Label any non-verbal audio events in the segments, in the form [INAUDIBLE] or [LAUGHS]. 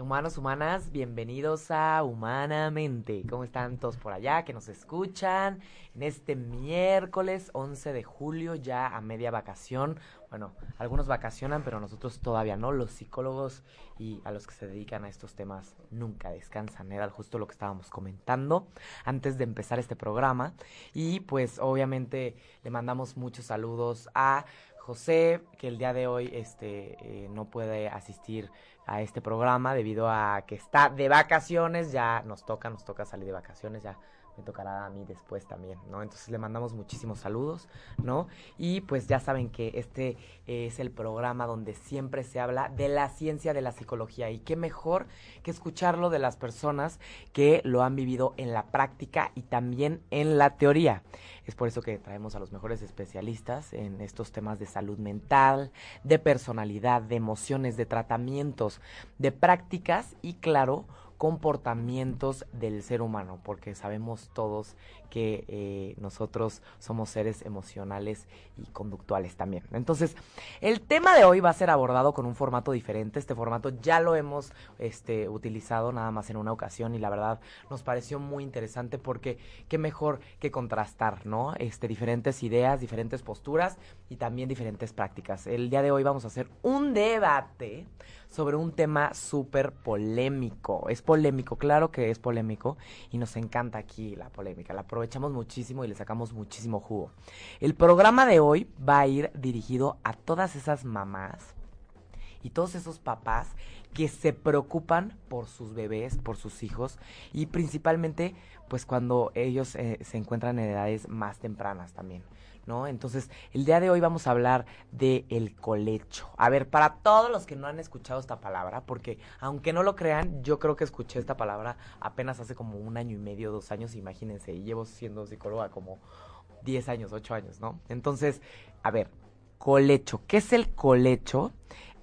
humanos, humanas, bienvenidos a Humanamente. ¿Cómo están todos por allá que nos escuchan? En este miércoles 11 de julio, ya a media vacación. Bueno, algunos vacacionan, pero nosotros todavía no. Los psicólogos y a los que se dedican a estos temas nunca descansan. Era justo lo que estábamos comentando antes de empezar este programa. Y pues obviamente le mandamos muchos saludos a José, que el día de hoy este, eh, no puede asistir a este programa debido a que está de vacaciones, ya nos toca, nos toca salir de vacaciones, ya me tocará a mí después también, ¿no? Entonces le mandamos muchísimos saludos, ¿no? Y pues ya saben que este es el programa donde siempre se habla de la ciencia de la psicología y qué mejor que escucharlo de las personas que lo han vivido en la práctica y también en la teoría. Es por eso que traemos a los mejores especialistas en estos temas de salud mental, de personalidad, de emociones, de tratamientos, de prácticas y claro, comportamientos del ser humano, porque sabemos todos que eh, nosotros somos seres emocionales y conductuales también. Entonces, el tema de hoy va a ser abordado con un formato diferente. Este formato ya lo hemos este, utilizado nada más en una ocasión y la verdad nos pareció muy interesante porque qué mejor que contrastar, ¿no? Este, diferentes ideas, diferentes posturas y también diferentes prácticas. El día de hoy vamos a hacer un debate sobre un tema súper polémico. Es polémico, claro que es polémico y nos encanta aquí la polémica. La aprovechamos muchísimo y le sacamos muchísimo jugo. El programa de hoy va a ir dirigido a todas esas mamás y todos esos papás que se preocupan por sus bebés, por sus hijos y principalmente pues cuando ellos eh, se encuentran en edades más tempranas también. ¿No? Entonces, el día de hoy vamos a hablar de el colecho. A ver, para todos los que no han escuchado esta palabra, porque aunque no lo crean, yo creo que escuché esta palabra apenas hace como un año y medio, dos años, imagínense, y llevo siendo psicóloga como 10 años, 8 años, ¿no? Entonces, a ver, colecho. ¿Qué es el colecho?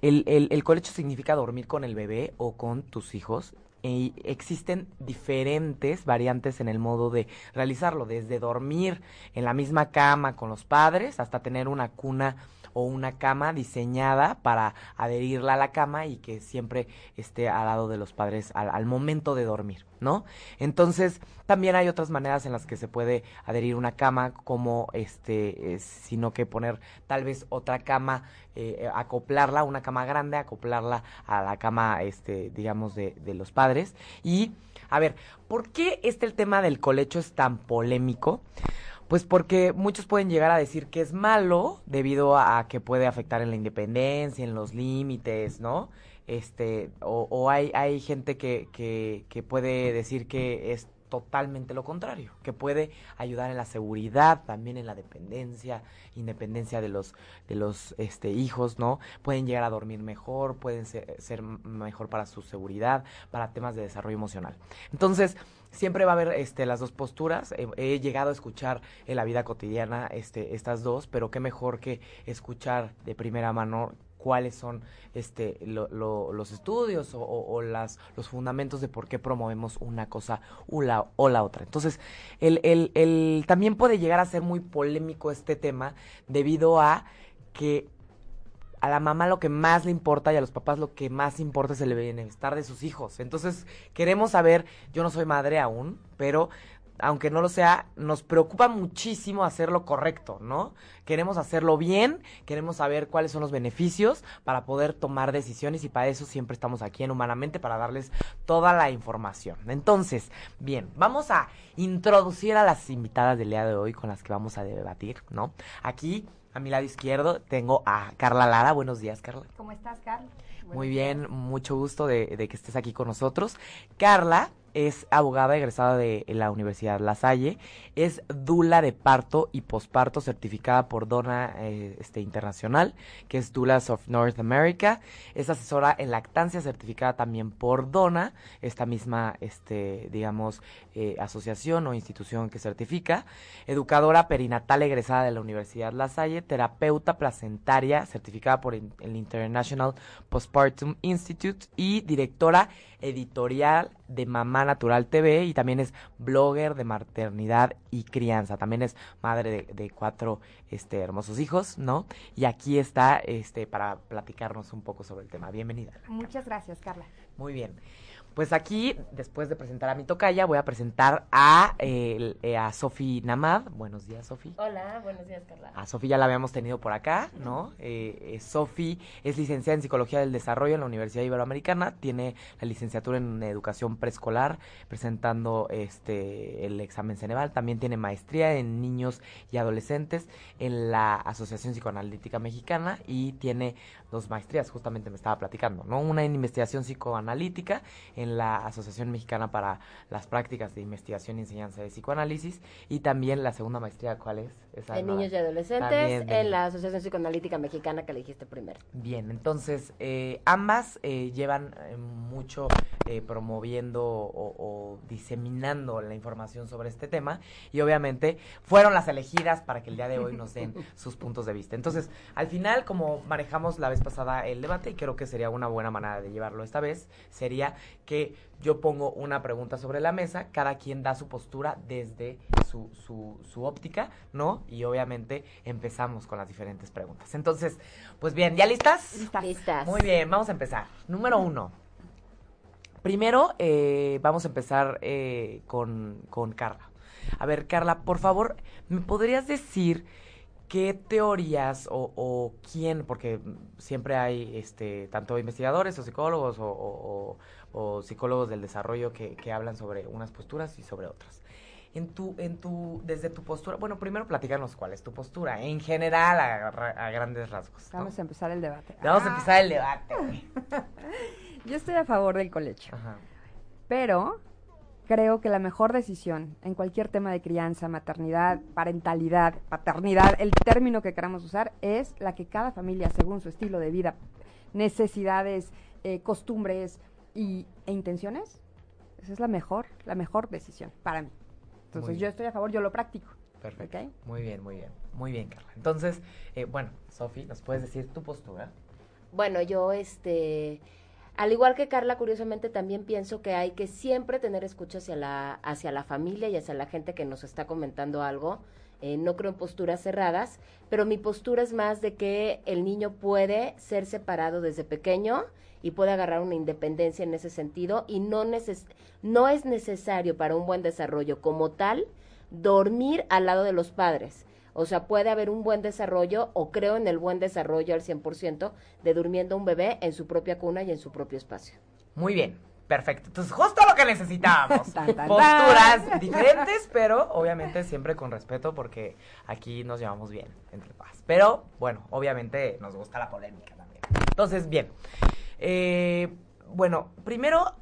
El, el, el colecho significa dormir con el bebé o con tus hijos existen diferentes variantes en el modo de realizarlo, desde dormir en la misma cama con los padres hasta tener una cuna o una cama diseñada para adherirla a la cama y que siempre esté al lado de los padres al, momento de dormir, ¿no? Entonces, también hay otras maneras en las que se puede adherir una cama, como este, eh, sino que poner tal vez otra cama, eh, acoplarla, una cama grande, acoplarla a la cama, este, digamos, de, de los padres. Y, a ver, ¿por qué este el tema del colecho es tan polémico? Pues porque muchos pueden llegar a decir que es malo debido a que puede afectar en la independencia, en los límites, ¿no? Este, o, o hay, hay gente que, que, que puede decir que es totalmente lo contrario, que puede ayudar en la seguridad, también en la dependencia, independencia de los de los este hijos, ¿no? Pueden llegar a dormir mejor, pueden ser, ser mejor para su seguridad, para temas de desarrollo emocional. Entonces, siempre va a haber este las dos posturas. He, llegado a escuchar en la vida cotidiana este estas dos, pero qué mejor que escuchar de primera mano cuáles son este lo, lo, los estudios o, las los fundamentos de por qué promovemos una cosa o la, o la otra. Entonces, el, el, el, también puede llegar a ser muy polémico este tema debido a que a la mamá lo que más le importa y a los papás lo que más importa es el bienestar de sus hijos. Entonces, queremos saber, yo no soy madre aún, pero aunque no lo sea, nos preocupa muchísimo hacer lo correcto, ¿no? Queremos hacerlo bien, queremos saber cuáles son los beneficios para poder tomar decisiones y para eso siempre estamos aquí en Humanamente para darles toda la información. Entonces, bien, vamos a introducir a las invitadas del día de hoy con las que vamos a debatir, ¿no? Aquí A mi lado izquierdo tengo a Carla Lara. Buenos días, Carla. ¿Cómo estás, Carla? Muy bien, mucho gusto de, de que estés aquí con nosotros. Carla es abogada egresada de la Universidad La Salle, es dula de parto y posparto certificada por Dona eh, este, Internacional, que es Dulas of North America, es asesora en lactancia certificada también por Dona, esta misma, este, digamos, eh, asociación o institución que certifica, educadora perinatal egresada de la Universidad La Salle, terapeuta placentaria certificada por el International Postpartum Institute. Y directora editorial de Mamá Natural TV y también es blogger de maternidad y crianza. También es madre de, cuatro este, hermosos hijos, ¿no? Y aquí está este, para platicarnos un poco sobre el tema. Bienvenida. Muchas gracias, Carla. Muy bien. Pues aquí, después de presentar a mi tocaya, voy a presentar a, eh, a Sofi Namad. Buenos días, Sofi. Hola, buenos días, Carla. A Sofi ya la habíamos tenido por acá, ¿no? Eh, eh, Sofi es licenciada en Psicología del Desarrollo en la Universidad Iberoamericana, tiene la licenciatura en Educación Preescolar, presentando este el examen Ceneval, también tiene maestría en Niños y Adolescentes en la Asociación Psicoanalítica Mexicana y tiene dos maestrías, justamente me estaba platicando, ¿no? Una en investigación psicoanalítica en la Asociación Mexicana para las Prácticas de Investigación y Enseñanza de Psicoanálisis y también la segunda maestría, ¿cuál es? Esa de niños y adolescentes en la Asociación Psicoanalítica Mexicana que le dijiste primero. Bien, entonces eh, ambas eh, llevan eh, mucho promoviendo o, o diseminando la información sobre este tema y obviamente fueron las elegidas para que el día de hoy nos den [LAUGHS] sus puntos de vista. Entonces, al final, como manejamos la vez pasada el debate y creo que sería una buena manera de llevarlo esta vez, sería que yo pongo una pregunta sobre la mesa, cada quien da su postura desde su, su, su óptica, ¿no? Y obviamente empezamos con las diferentes preguntas. Entonces, pues bien, ¿ya listas? Listas. Muy bien, vamos a empezar. Número uno. Primero, eh, vamos a empezar eh, con, con Carla. A ver, Carla, por favor, ¿me podrías decir ¿qué teorías o, quién, porque siempre hay este, tanto investigadores o psicólogos o, psicólogos del desarrollo que, hablan sobre unas posturas y sobre otras? En tu, en tu, desde tu postura, bueno, primero platicarnos cuál es tu postura, en general, a, grandes rasgos. Vamos a empezar el debate. Vamos a empezar el debate. [LAUGHS] Yo estoy a favor del colecho. Pero creo que la mejor decisión en cualquier tema de crianza, maternidad, parentalidad, paternidad, el término que queramos usar, es la que cada familia, según su estilo de vida, necesidades, eh, costumbres y, e intenciones, esa es la mejor, la mejor decisión para mí. Entonces yo estoy a favor, yo lo practico. Perfecto. Muy bien, muy bien. Muy bien, Carla. Entonces, eh, bueno, Sofi, ¿nos puedes decir tu postura? Bueno, yo este al igual que Carla, curiosamente también pienso que hay que siempre tener escucha hacia la, hacia la familia y hacia la gente que nos está comentando algo. Eh, no creo en posturas cerradas, pero mi postura es más de que el niño puede ser separado desde pequeño y puede agarrar una independencia en ese sentido y no, no es necesario para un buen desarrollo como tal dormir al lado de los padres. O sea, puede haber un buen desarrollo o creo en el buen desarrollo al 100% de durmiendo un bebé en su propia cuna y en su propio espacio. Muy bien. Perfecto. Entonces, justo lo que necesitábamos. [LAUGHS] Posturas diferentes, pero obviamente siempre con respeto porque aquí nos llevamos bien entre paz. Pero, bueno, obviamente nos gusta la polémica también. Entonces, bien. Eh, bueno, primero,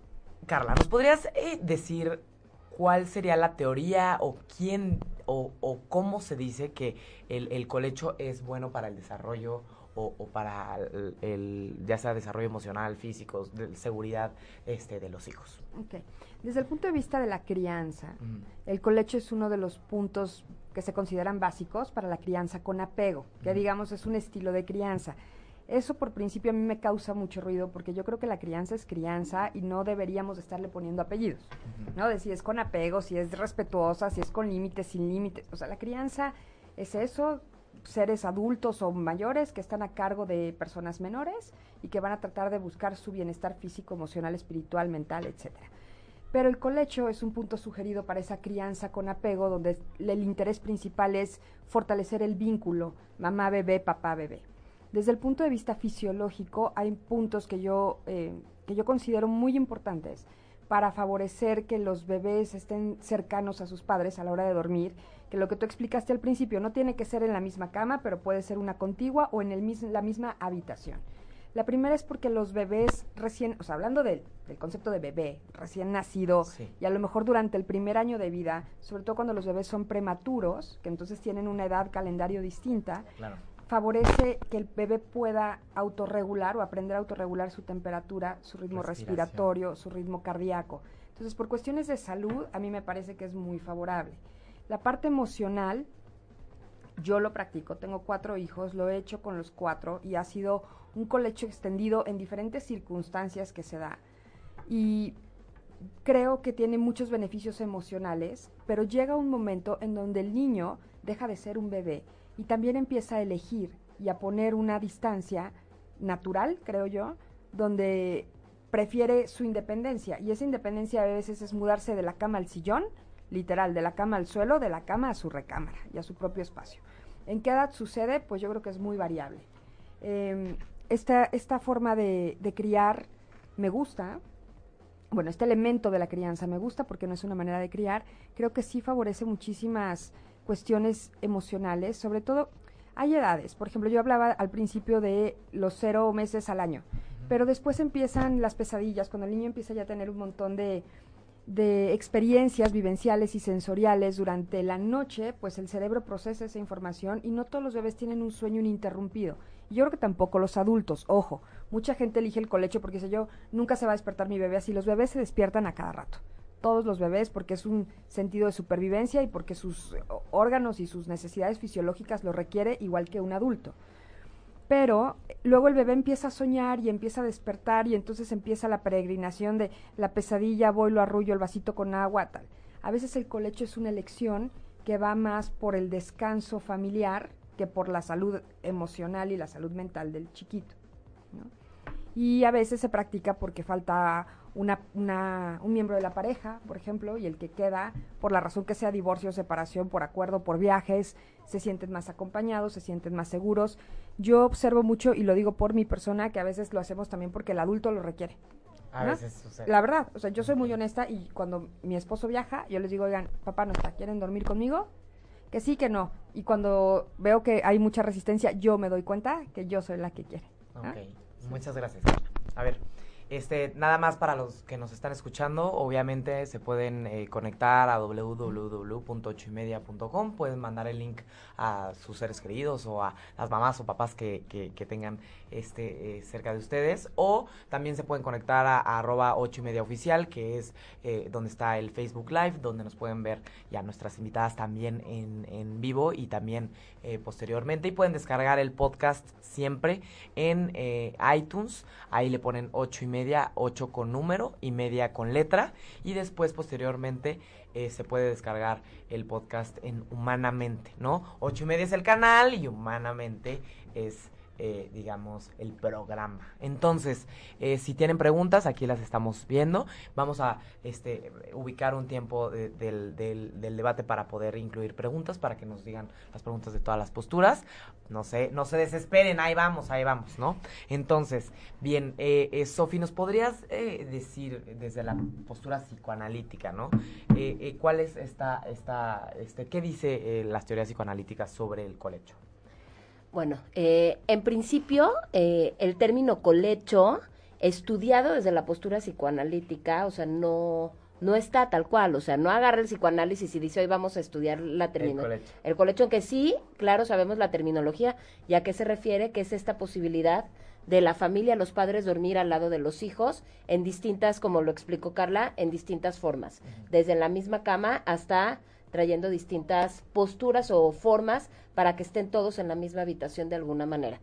Carla, ¿nos podrías eh, decir cuál sería la teoría o quién o, cómo se dice que el, colecho es bueno para el desarrollo o, para el, ya sea desarrollo emocional, físico, de seguridad este, de los hijos. Okay. Desde el punto de vista de la crianza, el colecho es uno de los puntos que se consideran básicos para la crianza con apego, que digamos es un estilo de crianza. Eso por principio a mí me causa mucho ruido porque yo creo que la crianza es crianza y no deberíamos estarle poniendo apellidos, ¿no? De si es con apego, si es respetuosa, si es con límites, sin límites. O sea, la crianza es eso, seres adultos o mayores que están a cargo de personas menores y que van a tratar de buscar su bienestar físico, emocional, espiritual, mental, etcétera. Pero el colecho es un punto sugerido para esa crianza con apego donde el interés principal es fortalecer el vínculo mamá-bebé, papá-bebé. Desde el punto de vista fisiológico hay puntos que yo, eh, que yo considero muy importantes para favorecer que los bebés estén cercanos a sus padres a la hora de dormir, que lo que tú explicaste al principio no tiene que ser en la misma cama, pero puede ser una contigua o en el la misma habitación. La primera es porque los bebés recién, o sea, hablando del, concepto de bebé, recién nacido, y a lo mejor durante el primer año de vida, sobre todo cuando los bebés son prematuros, que entonces tienen una edad calendario distinta, favorece que el bebé pueda autorregular o aprender a autorregular su temperatura, su ritmo respiratorio, su ritmo cardíaco. Entonces, por cuestiones de salud, a mí me parece que es muy favorable. La parte emocional, yo lo practico, tengo cuatro hijos, lo he hecho con los cuatro y ha sido un colecho extendido en diferentes circunstancias que se da. Y creo que tiene muchos beneficios emocionales, pero llega un momento en donde el niño deja de ser un bebé y también empieza a elegir y a poner una distancia natural, creo yo, donde prefiere su independencia. Y esa independencia a veces es mudarse de la cama al sillón, literal, de la cama al suelo, de la cama a su recámara y a su propio espacio. ¿En qué edad sucede? Pues yo creo que es muy variable. Em, esta, esta forma de, criar me gusta, bueno, este elemento de la crianza me gusta porque no es una manera de criar, creo que sí favorece muchísimas cuestiones emocionales, sobre todo hay edades, por ejemplo, yo hablaba al principio de los cero meses al año, pero después empiezan las pesadillas, cuando el niño empieza ya a tener un montón de, de experiencias vivenciales y sensoriales durante la noche, pues el cerebro procesa esa información y no todos los bebés tienen un sueño ininterrumpido. Yo creo que tampoco los adultos, ojo, mucha gente elige el colecho porque dice yo, nunca se va a despertar mi bebé así, los bebés se despiertan a cada rato. Todos los bebés porque es un sentido de supervivencia y porque sus órganos y sus necesidades fisiológicas lo requiere igual que un adulto pero luego el bebé empieza a soñar y empieza a despertar y entonces empieza la peregrinación de la pesadilla, voy, lo arrullo, el vasito con agua, tal. A veces el colecho es una elección que va más por el descanso familiar que por la salud emocional y la salud mental del chiquito. Y a veces se practica porque falta una, una, un miembro de la pareja, por ejemplo, y el que queda, por la razón que sea divorcio, separación, por acuerdo, por viajes, se sienten más acompañados, se sienten más seguros. Yo observo mucho, y lo digo por mi persona, que a veces lo hacemos también porque el adulto lo requiere. A veces sucede. La verdad, o sea, yo soy muy honesta y cuando mi esposo viaja, yo les digo, oigan, papá no está, ¿quieren dormir conmigo? Que sí, que no. Y cuando veo que hay mucha resistencia, yo me doy cuenta que yo soy la que quiere. Ok, muchas gracias. A ver, este, nada más para los que nos están escuchando, obviamente se pueden eh, conectar a www.ochoymedia.com, pueden mandar el link a sus seres queridos o a las mamás o papás que, que, tengan este eh, cerca de ustedes, o también se pueden conectar a, arroba ocho y media oficial, que es eh, donde está el Facebook Live, donde nos pueden ver ya nuestras invitadas también en, en vivo y también posteriormente, y pueden descargar el podcast siempre en iTunes, ahí le ponen ocho y media media, 8 con número y media con letra. Y después, posteriormente, eh, se puede descargar el podcast en Humanamente, ¿no? 8 y media es el canal y Humanamente es eh, digamos, el programa. Entonces, eh, si tienen preguntas, aquí las estamos viendo. Vamos a este, ubicar un tiempo del, del, debate para poder incluir preguntas, para que nos digan las preguntas de todas las posturas. No sé, no se desesperen, ahí vamos, ahí vamos, ¿no? Entonces, bien, eh, eh Sofi, ¿nos podrías decir desde la postura psicoanalítica, ¿no? ¿Cuál es esta, esta, este, qué dice las teorías psicoanalíticas sobre el colecho? Bueno, eh, en principio, eh, el término colecho, estudiado desde la postura psicoanalítica, o sea, no, no está tal cual, o sea, no agarra el psicoanálisis y dice hoy vamos a estudiar la terminología. El colecho. El colecho, aunque sí, claro, sabemos la terminología y a qué se refiere, que es esta posibilidad de la familia, los padres dormir al lado de los hijos en distintas, como lo explicó Carla, en distintas formas, desde la misma cama hasta trayendo distintas posturas o formas para que estén todos en la misma habitación de alguna manera.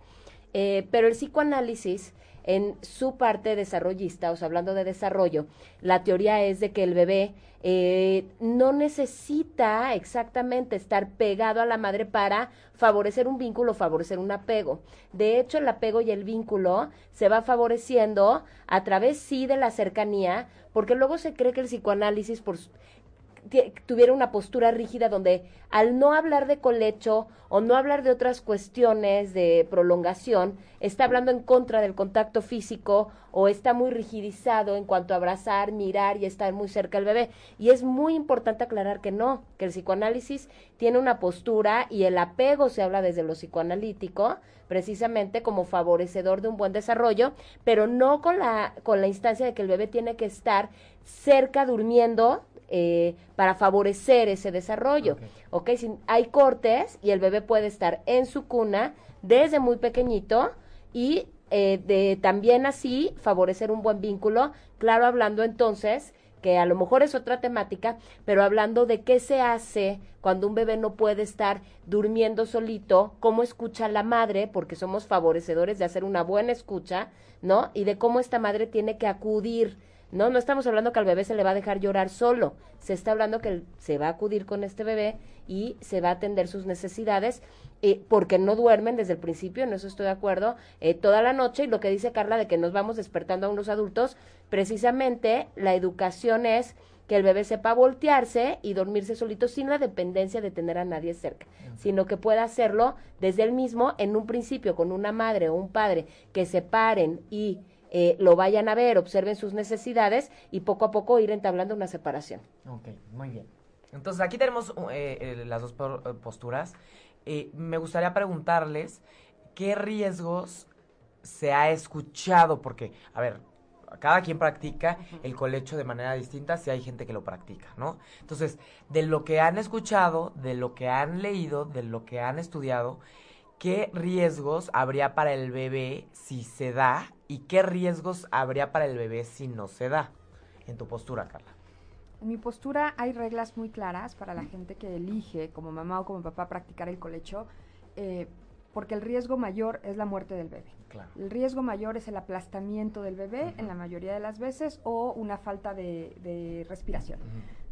Eh, pero el psicoanálisis, en su parte desarrollista, o sea, hablando de desarrollo, la teoría es de que el bebé eh, no necesita exactamente estar pegado a la madre para favorecer un vínculo, favorecer un apego. De hecho, el apego y el vínculo se va favoreciendo a través, sí, de la cercanía, porque luego se cree que el psicoanálisis, por tuviera una postura rígida donde al no hablar de colecho o no hablar de otras cuestiones de prolongación, está hablando en contra del contacto físico o está muy rigidizado en cuanto a abrazar, mirar y estar muy cerca del bebé. Y es muy importante aclarar que no, que el psicoanálisis tiene una postura y el apego se habla desde lo psicoanalítico, precisamente como favorecedor de un buen desarrollo, pero no con la, con la instancia de que el bebé tiene que estar cerca durmiendo eh, para favorecer ese desarrollo. ¿ok? Si hay cortes y el bebé puede estar en su cuna desde muy pequeñito y eh, de también así favorecer un buen vínculo, claro, hablando entonces que a lo mejor es otra temática, pero hablando de qué se hace cuando un bebé no puede estar durmiendo solito, cómo escucha la madre, porque somos favorecedores de hacer una buena escucha, ¿no? Y de cómo esta madre tiene que acudir, ¿no? No estamos hablando que al bebé se le va a dejar llorar solo, se está hablando que se va a acudir con este bebé y se va a atender sus necesidades, eh, porque no duermen desde el principio, en eso estoy de acuerdo, eh, toda la noche, y lo que dice Carla de que nos vamos despertando a unos adultos, precisamente la educación es que el bebé sepa voltearse y dormirse solito sin la dependencia de tener a nadie cerca, sino que pueda hacerlo desde él mismo en un principio con una madre o un padre que se paren y eh, lo vayan a ver, observen sus necesidades y poco a poco ir entablando una separación. Ok, muy bien. Entonces aquí tenemos uh, eh, eh, las dos posturas. Eh, me gustaría preguntarles qué riesgos se ha escuchado, porque, a ver, cada quien practica el colecho de manera distinta si hay gente que lo practica, ¿no? Entonces, de lo que han escuchado, de lo que han leído, de lo que han estudiado, ¿qué riesgos habría para el bebé si se da y qué riesgos habría para el bebé si no se da? En tu postura, Carla. En mi postura hay reglas muy claras para la gente que elige como mamá o como papá practicar el colecho, eh, porque el riesgo mayor es la muerte del bebé. Claro. El riesgo mayor es el aplastamiento del bebé en la mayoría de las veces o una falta de, de respiración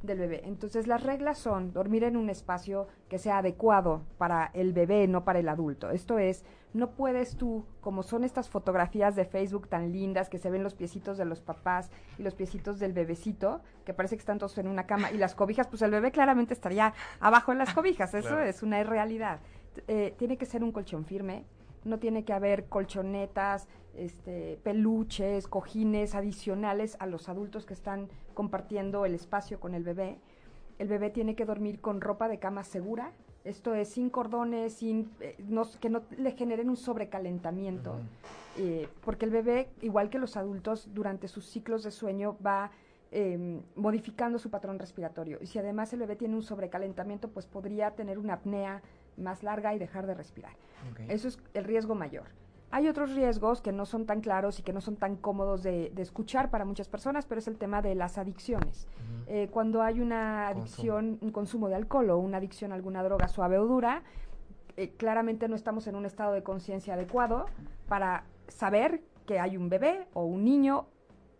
del bebé. Entonces las reglas son dormir en un espacio que sea adecuado para el bebé, no para el adulto. Esto es, no puedes tú, como son estas fotografías de Facebook tan lindas que se ven los piecitos de los papás y los piecitos del bebecito, que parece que están todos en una cama, y las cobijas, pues el bebé claramente estaría abajo en las cobijas. Eso Claro. es una irrealidad. T- eh, tiene que ser un colchón firme, no tiene que haber colchonetas, este, peluches, cojines adicionales a los adultos que están compartiendo el espacio con el bebé. El bebé tiene que dormir con ropa de cama segura, esto es sin cordones, sin eh, no- que no le generen un sobrecalentamiento, eh, porque el bebé, igual que los adultos, durante sus ciclos de sueño va eh, modificando su patrón respiratorio. Y si además el bebé tiene un sobrecalentamiento, pues podría tener una apnea más larga y dejar de respirar. Eso es el riesgo mayor. Hay otros riesgos que no son tan claros y que no son tan cómodos de, de escuchar para muchas personas, pero es el tema de las adicciones. Eh, cuando hay una Consumo. adicción, un consumo de alcohol o una adicción a alguna droga suave o dura, eh, claramente no estamos en un estado de conciencia adecuado para saber que hay un bebé o un niño,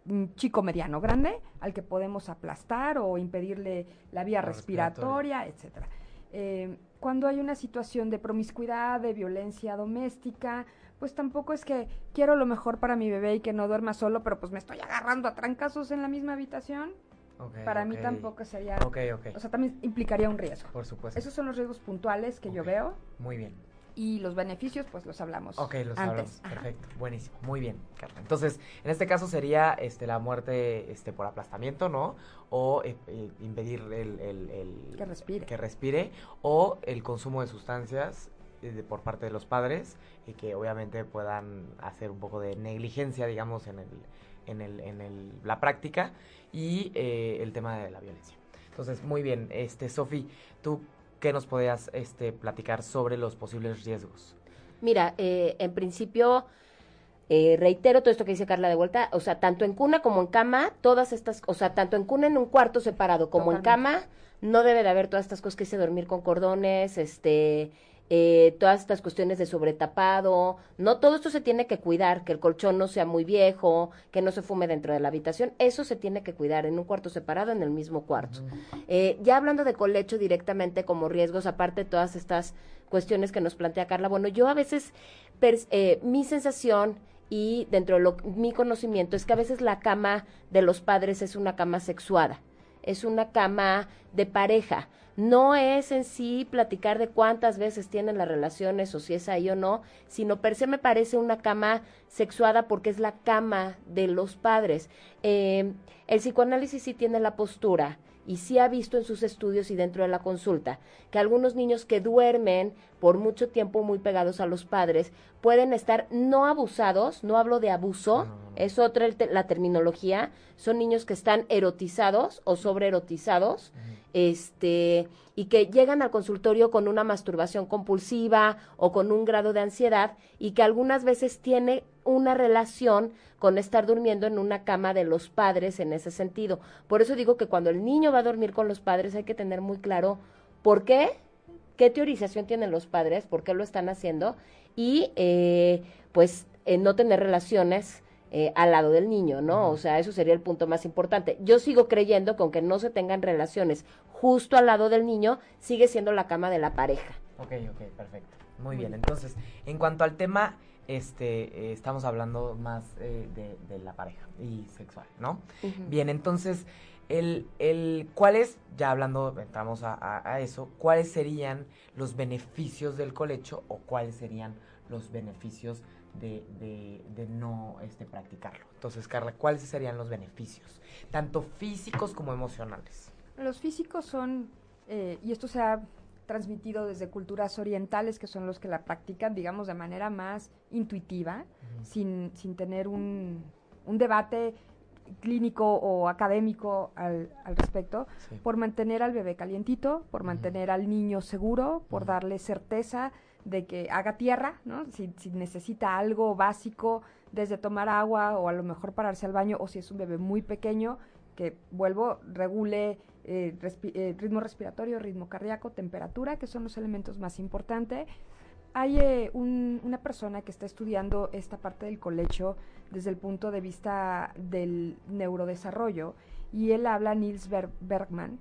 un chico mediano grande, al que podemos aplastar o impedirle la vía La respiratoria. respiratoria, etcétera. Eh, cuando hay una situación de promiscuidad, de violencia doméstica, pues tampoco es que quiero lo mejor para mi bebé y que no duerma solo, pero pues me estoy agarrando a trancazos en la misma habitación. Ok, para mí tampoco sería, Ok, ok. o sea, también implicaría un riesgo. Por supuesto. Esos son los riesgos puntuales que yo veo Muy bien. Y los beneficios pues los hablamos Ok, los antes. hablamos. Ajá. Perfecto. Buenísimo. Muy bien, Carla. Entonces, en este caso sería este, la muerte este, por aplastamiento, ¿no? O eh, eh, impedir el, el- el- Que respire. que respire. O el consumo de sustancias eh, de- por parte de los padres y que obviamente puedan hacer un poco de negligencia, digamos, en, el, en, el, en el- la práctica. Y eh, el tema de la violencia. Entonces, muy bien. Este, Sofi, ¿tú qué nos podías este, platicar sobre los posibles riesgos? Mira, eh, en principio, eh, reitero todo esto que dice Carla de vuelta, o sea, tanto en cuna como en cama, todas estas, o sea, tanto en cuna en un cuarto separado como en cama, no debe de haber todas estas cosas que dice dormir con cordones, este, eh, todas estas cuestiones de sobretapado, no, todo esto se tiene que cuidar, que el colchón no sea muy viejo, que no se fume dentro de la habitación, eso se tiene que cuidar en un cuarto separado, en el mismo cuarto. Eh, ya hablando de colecho directamente como riesgos, aparte de todas estas cuestiones que nos plantea Carla, bueno, yo a veces, eh, mi sensación y dentro de lo, mi conocimiento es que a veces la cama de los padres es una cama sexuada. es una cama de pareja. No es en sí platicar de cuántas veces tienen las relaciones o si es ahí o no, sino per se me parece una cama sexuada porque es la cama de los padres. Eh, el psicoanálisis sí tiene la postura y sí ha visto en sus estudios y dentro de la consulta que algunos niños que duermen por mucho tiempo muy pegados a los padres pueden estar no abusados, no hablo de abuso, es otra la terminología, son niños que están erotizados o sobreerotizados, este, y que llegan al consultorio con una masturbación compulsiva o con un grado de ansiedad y que algunas veces tiene una relación con estar durmiendo en una cama de los padres en ese sentido. Por eso digo que cuando el niño va a dormir con los padres hay que tener muy claro por qué, qué teorización tienen los padres, por qué lo están haciendo y eh, pues eh, no tener relaciones eh, al lado del niño, ¿no? O sea, eso sería el punto más importante. Yo sigo creyendo que aunque no se tengan relaciones justo al lado del niño, sigue siendo la cama de la pareja. Ok, ok, perfecto. Muy bien, entonces, en cuanto al tema este, eh, estamos hablando más eh, de, la pareja y sexual, ¿no? Bien, entonces, el, el, ¿cuáles, ya hablando, entramos a, eso, cuáles serían los beneficios del colecho o cuáles serían los beneficios de, de, no este, practicarlo? Entonces, Carla, ¿cuáles serían los beneficios, tanto físicos como emocionales? Los físicos son, eh, y esto se ha transmitido desde culturas orientales, que son los que la practican, digamos, de manera más intuitiva, sin, sin, tener un, un, debate clínico o académico al, al respecto, por mantener al bebé calientito, por mantener al niño seguro, por darle certeza de que haga tierra, ¿no? Si, si, necesita algo básico, desde tomar agua o a lo mejor pararse al baño, o si es un bebé muy pequeño, que vuelvo, regule eh, eh, ritmo respiratorio, ritmo cardíaco, temperatura, que son los elementos más importantes. Hay eh, una persona que está estudiando esta parte del colecho desde el punto de vista del neurodesarrollo y él habla, Niels Bergman,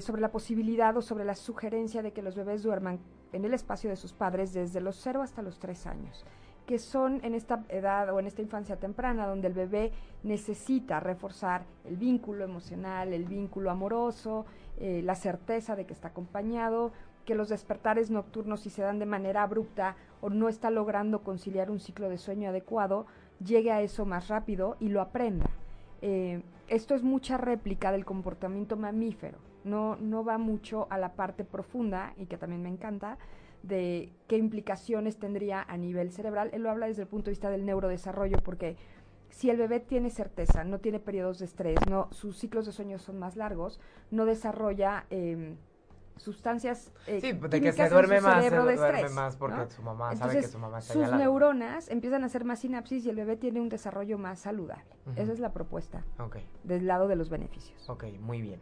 sobre la posibilidad o sobre la sugerencia de que los bebés duerman en el espacio de sus padres desde los 0 hasta los 3 años que son en esta edad o en esta infancia temprana donde el bebé necesita reforzar el vínculo emocional, el vínculo amoroso, eh, la certeza de que está acompañado, que los despertares nocturnos si se dan de manera abrupta o no está logrando conciliar un ciclo de sueño adecuado, llegue a eso más rápido y lo aprenda. Eh, esto es mucha réplica del comportamiento mamífero, no, no va mucho a la parte profunda y que también me encanta, de qué implicaciones tendría a nivel cerebral. Él lo habla desde el punto de vista del neurodesarrollo, porque si el bebé tiene certeza, no tiene periodos de estrés, no, sus ciclos de sueño son más largos, no desarrolla eh, sustancias eh, sí, de que se duerme más, se duerme más porque su mamá sabe que su mamá está sus neuronas empiezan a hacer más sinapsis y el bebé tiene un desarrollo más saludable. Esa es la propuesta okay. del lado de los beneficios. Ok, muy bien.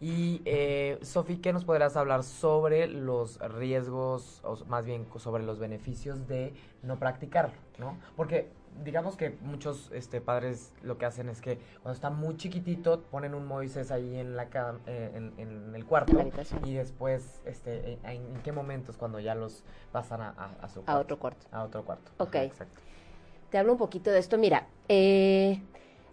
Y, eh, Sofi, ¿qué nos podrás hablar sobre los riesgos, o más bien sobre los beneficios de no practicarlo, ¿no? Porque digamos que muchos este, padres lo que hacen es que cuando está muy chiquitito ponen un Moisés ahí en la eh, en, el cuarto y después este en, qué momentos cuando ya los pasan a, a, su a otro cuarto. A otro cuarto. Ok. Exacto. Te hablo un poquito de esto. Mira eh,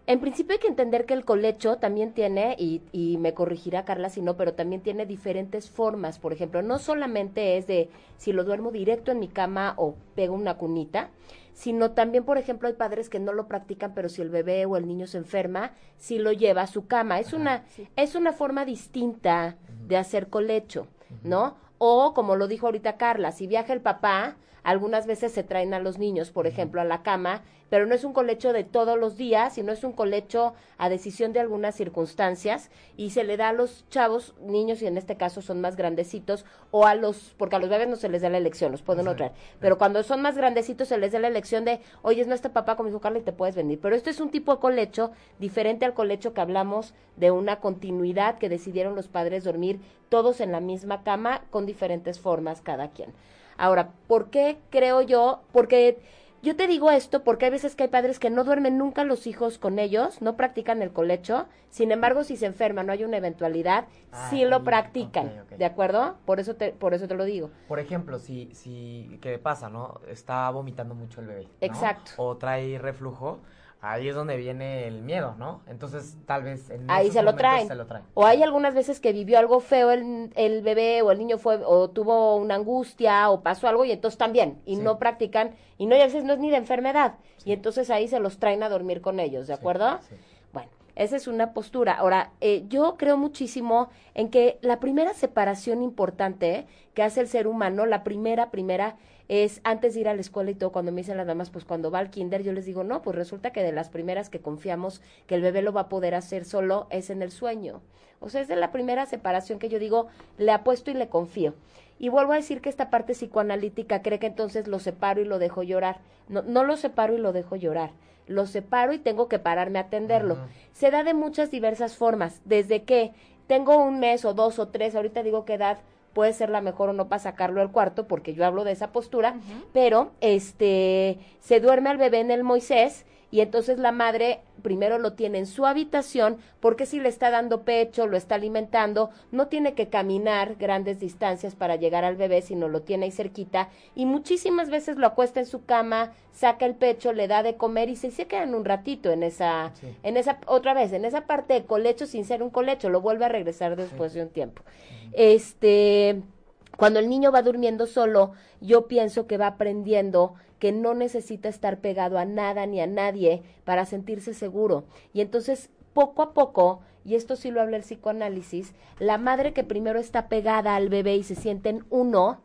en principio hay que entender que el colecho también tiene, y, y, me corregirá Carla si no, pero también tiene diferentes formas. Por ejemplo, no solamente es de si lo duermo directo en mi cama o pego una cunita, sino también, por ejemplo, hay padres que no lo practican, pero si el bebé o el niño se enferma, si lo lleva a su cama. Es, una, es una forma distinta de hacer colecho, ¿no? O, como lo dijo ahorita Carla, si viaja el papá, algunas veces se traen a los niños, por ejemplo, a la cama pero no es un colecho de todos los días, sino es un colecho a decisión de algunas circunstancias y se le da a los chavos, niños y en este caso son más grandecitos, o a los, porque a los bebés no se les da la elección, los pueden traer, pero cuando son más grandecitos se les da la elección de, oye, no está papá como dijo Carla y te puedes venir, pero esto es un tipo de colecho diferente al colecho que hablamos de una continuidad que decidieron los padres dormir todos en la misma cama con diferentes formas cada quien. Ahora, ¿por qué creo yo? Porque yo te digo esto porque hay veces que hay padres que no duermen nunca los hijos con ellos, no practican el colecho, sin embargo, si se enferman, no hay una eventualidad, ah, sí lo practican, ¿de acuerdo? Por eso te, por eso te lo digo. Por ejemplo, si, si, ¿qué pasa, no? Está vomitando mucho el bebé. Exacto. O trae reflujo, ahí es donde viene el miedo, ¿no? Entonces, tal vez en Ahí se lo, traen. se lo traen. O hay algunas veces que vivió algo feo el, el bebé o el niño fue o tuvo una angustia o pasó algo y entonces también y Sí. no practican y no y a veces no es ni de enfermedad y entonces ahí se los traen a dormir con ellos, ¿de acuerdo? sí. Bueno, esa es una postura. Ahora, eh, yo creo muchísimo en que la primera separación importante que hace el ser humano, la primera, primera, es antes de ir a la escuela y todo, cuando me dicen las damas, pues cuando va al kinder, yo les digo, no, pues resulta que de las primeras que confiamos que el bebé lo va a poder hacer solo es en el sueño. O sea, es de la primera separación que yo digo, le apuesto y le confío. Y vuelvo a decir que esta parte psicoanalítica cree que entonces lo separo y lo dejo llorar. No, no lo separo y lo dejo llorar. Lo separo y tengo que pararme a atenderlo. Se da de muchas diversas formas. Desde que tengo un mes o dos o tres, ahorita digo qué edad puede ser la mejor o no para sacarlo al cuarto, porque yo hablo de esa postura, pero este se duerme al bebé en el Moisés y entonces la madre primero lo tiene en su habitación porque si le está dando pecho, lo está alimentando, no tiene que caminar grandes distancias para llegar al bebé, sino lo tiene ahí cerquita y muchísimas veces lo acuesta en su cama, saca el pecho, le da de comer y se, se quedan un ratito en esa Sí. en esa otra vez, en esa parte de colecho sin ser un colecho, lo vuelve a regresar después de un tiempo. Este cuando el niño va durmiendo solo, yo pienso que va aprendiendo que no necesita estar pegado a nada ni a nadie para sentirse seguro. Y entonces, poco a poco, y esto sí lo habla el psicoanálisis, la madre que primero está pegada al bebé y se sienten uno,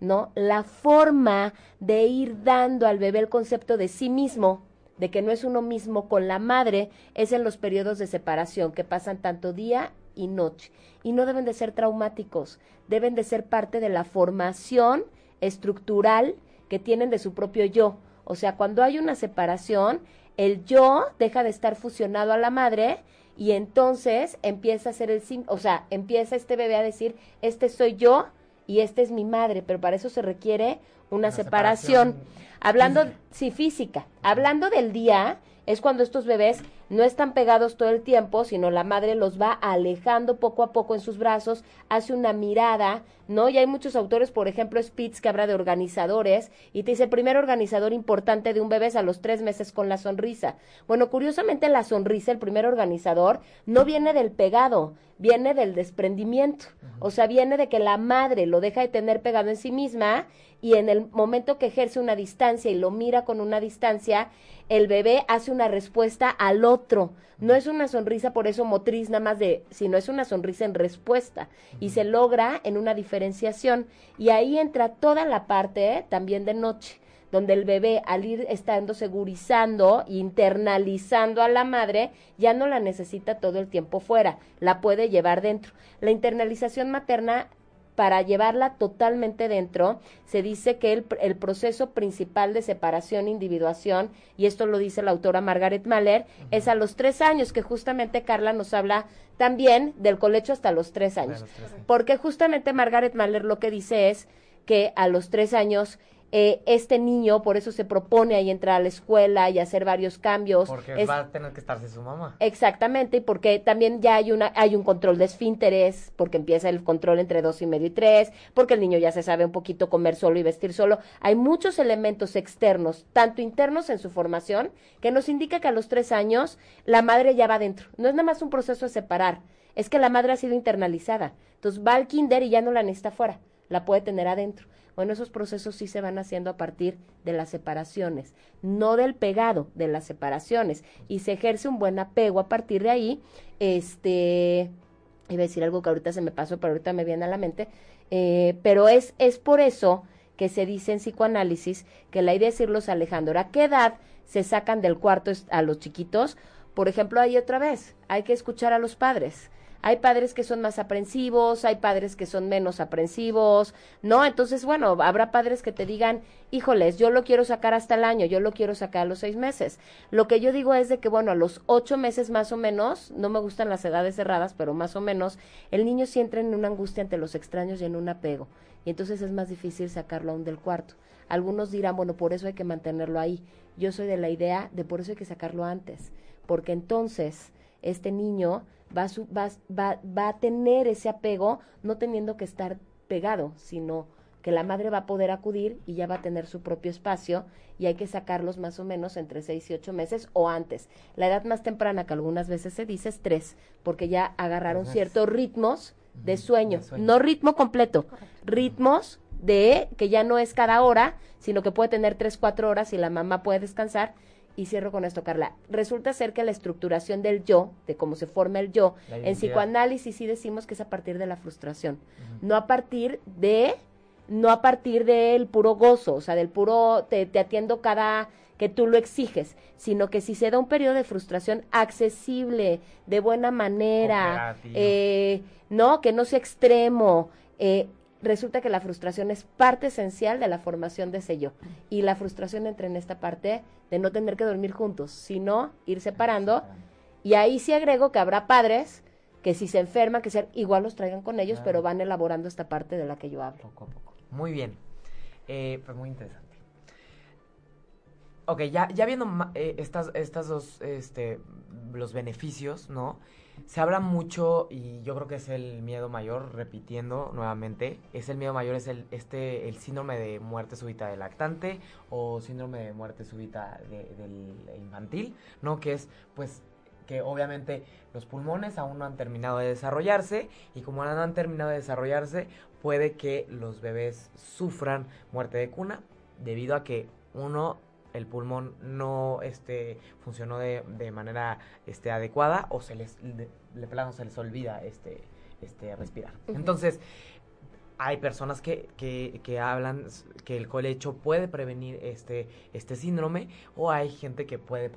¿no? La forma de ir dando al bebé el concepto de sí mismo, de que no es uno mismo con la madre, es en los periodos de separación que pasan tanto día y noche. Y no deben de ser traumáticos, deben de ser parte de la formación estructural que tienen de su propio yo. O sea, cuando hay una separación, el yo deja de estar fusionado a la madre y entonces empieza a ser el, o sea, empieza este bebé a decir, este soy yo y esta es mi madre, pero para eso se requiere una, Una separación. separación Hablando, física. sí, física. Hablando del día, es cuando estos bebés no están pegados todo el tiempo, sino la madre los va alejando poco a poco en sus brazos, hace una mirada, ¿no? Y hay muchos autores, por ejemplo, Spitz, que habla de organizadores, y te dice, el primer organizador importante de un bebé es a los tres meses con la sonrisa. Bueno, curiosamente la sonrisa, el primer organizador, no viene del pegado, viene del desprendimiento. O sea, viene de que la madre lo deja de tener pegado en sí misma y en el momento que ejerce una distancia y lo mira con una distancia, el bebé hace una respuesta al otro. No es una sonrisa por eso motriz nada más de, sino es una sonrisa en respuesta y se logra en una diferenciación y ahí entra toda la parte eh, también de noche donde el bebé al ir estando segurizando, internalizando a la madre, ya no la necesita todo el tiempo fuera, la puede llevar dentro. La internalización materna para llevarla totalmente dentro, se dice que el, el proceso principal de separación, individuación, y esto lo dice la autora Margaret Mahler, es a los tres años, que justamente Carla nos habla también del colecho hasta los tres años. los tres años. Porque justamente Margaret Mahler lo que dice es que a los tres años eh, este niño por eso se propone ahí entrar a la escuela y hacer varios cambios. Porque Es- va a tener que estarse su mamá. Exactamente, y porque también ya hay una, hay un control de esfínteres, porque empieza el control entre dos y medio y tres, porque el niño ya se sabe un poquito comer solo y vestir solo. Hay muchos elementos externos, tanto internos en su formación, que nos indica que a los tres años la madre ya va adentro. No es nada más un proceso de separar, es que la madre ha sido internalizada. Entonces va al kinder y ya no la necesita fuera, la puede tener adentro. Bueno, esos procesos sí se van haciendo a partir de las separaciones, no del pegado, de las separaciones. Y se ejerce un buen apego a partir de ahí. Este, iba a decir algo que ahorita se me pasó, pero ahorita me viene a la mente. eh, pero es, es por eso que se dice en psicoanálisis que la idea es irlos alejando. Ahora, ¿a qué edad se sacan del cuarto a los chiquitos? Por ejemplo, ahí otra vez, hay que escuchar a los padres. Hay padres que son más aprensivos, hay padres que son menos aprensivos, ¿no? Entonces, bueno, habrá padres que te digan, híjoles, yo lo quiero sacar hasta el año, yo lo quiero sacar a los seis meses. Lo que yo digo es de que, bueno, a los ocho meses más o menos, no me gustan las edades cerradas, pero más o menos, el niño sí entra en una angustia ante los extraños y en un apego. Y entonces es más difícil sacarlo aún del cuarto. Algunos dirán, bueno, por eso hay que mantenerlo ahí. Yo soy de la idea de por eso hay que sacarlo antes, porque entonces este niño va a, su- va, va, va a tener ese apego no teniendo que estar pegado, sino que la madre va a poder acudir y ya va a tener su propio espacio y hay que sacarlos más o menos entre seis y ocho meses o antes. La edad más temprana que algunas veces se dice es tres, porque ya agarraron ciertos ritmos de sueño, de sueño. no ritmo completo, ritmos de que ya no es cada hora, sino que puede tener tres, cuatro horas y la mamá puede descansar. Y cierro con esto, Carla. Resulta ser que la estructuración del yo, de cómo se forma el yo, en psicoanálisis sí decimos que es a partir de la frustración, no a partir de, no a partir del puro gozo, o sea, del puro te, te atiendo cada que tú lo exiges, sino que si se da un periodo de frustración accesible, de buena manera, eh, no, que no sea extremo, eh, resulta que la frustración es parte esencial de la formación de yo. Y la frustración entra en esta parte de no tener que dormir juntos, sino ir separando. Y ahí sí agrego que habrá padres que si se enferman, que sean, igual los traigan con ellos, Claro. pero van elaborando esta parte de la que yo hablo. Poco a poco. Muy bien. Eh, pues muy interesante. Ok, ya, ya viendo eh, estas, estas dos, este, los beneficios, ¿no? Se habla mucho, y yo creo que es el miedo mayor, repitiendo nuevamente, es el miedo mayor, es el, este, el síndrome de muerte súbita del lactante o síndrome de muerte súbita de- del infantil, ¿no? Que es, pues, que obviamente los pulmones aún no han terminado de desarrollarse y como no han terminado de desarrollarse, puede que los bebés sufran muerte de cuna debido a que uno el pulmón no este funcionó de, de manera este adecuada o se les de, de plano se les olvida este este respirar. Entonces, hay personas que, que, que hablan que el colecho puede prevenir este, este síndrome o hay gente que puede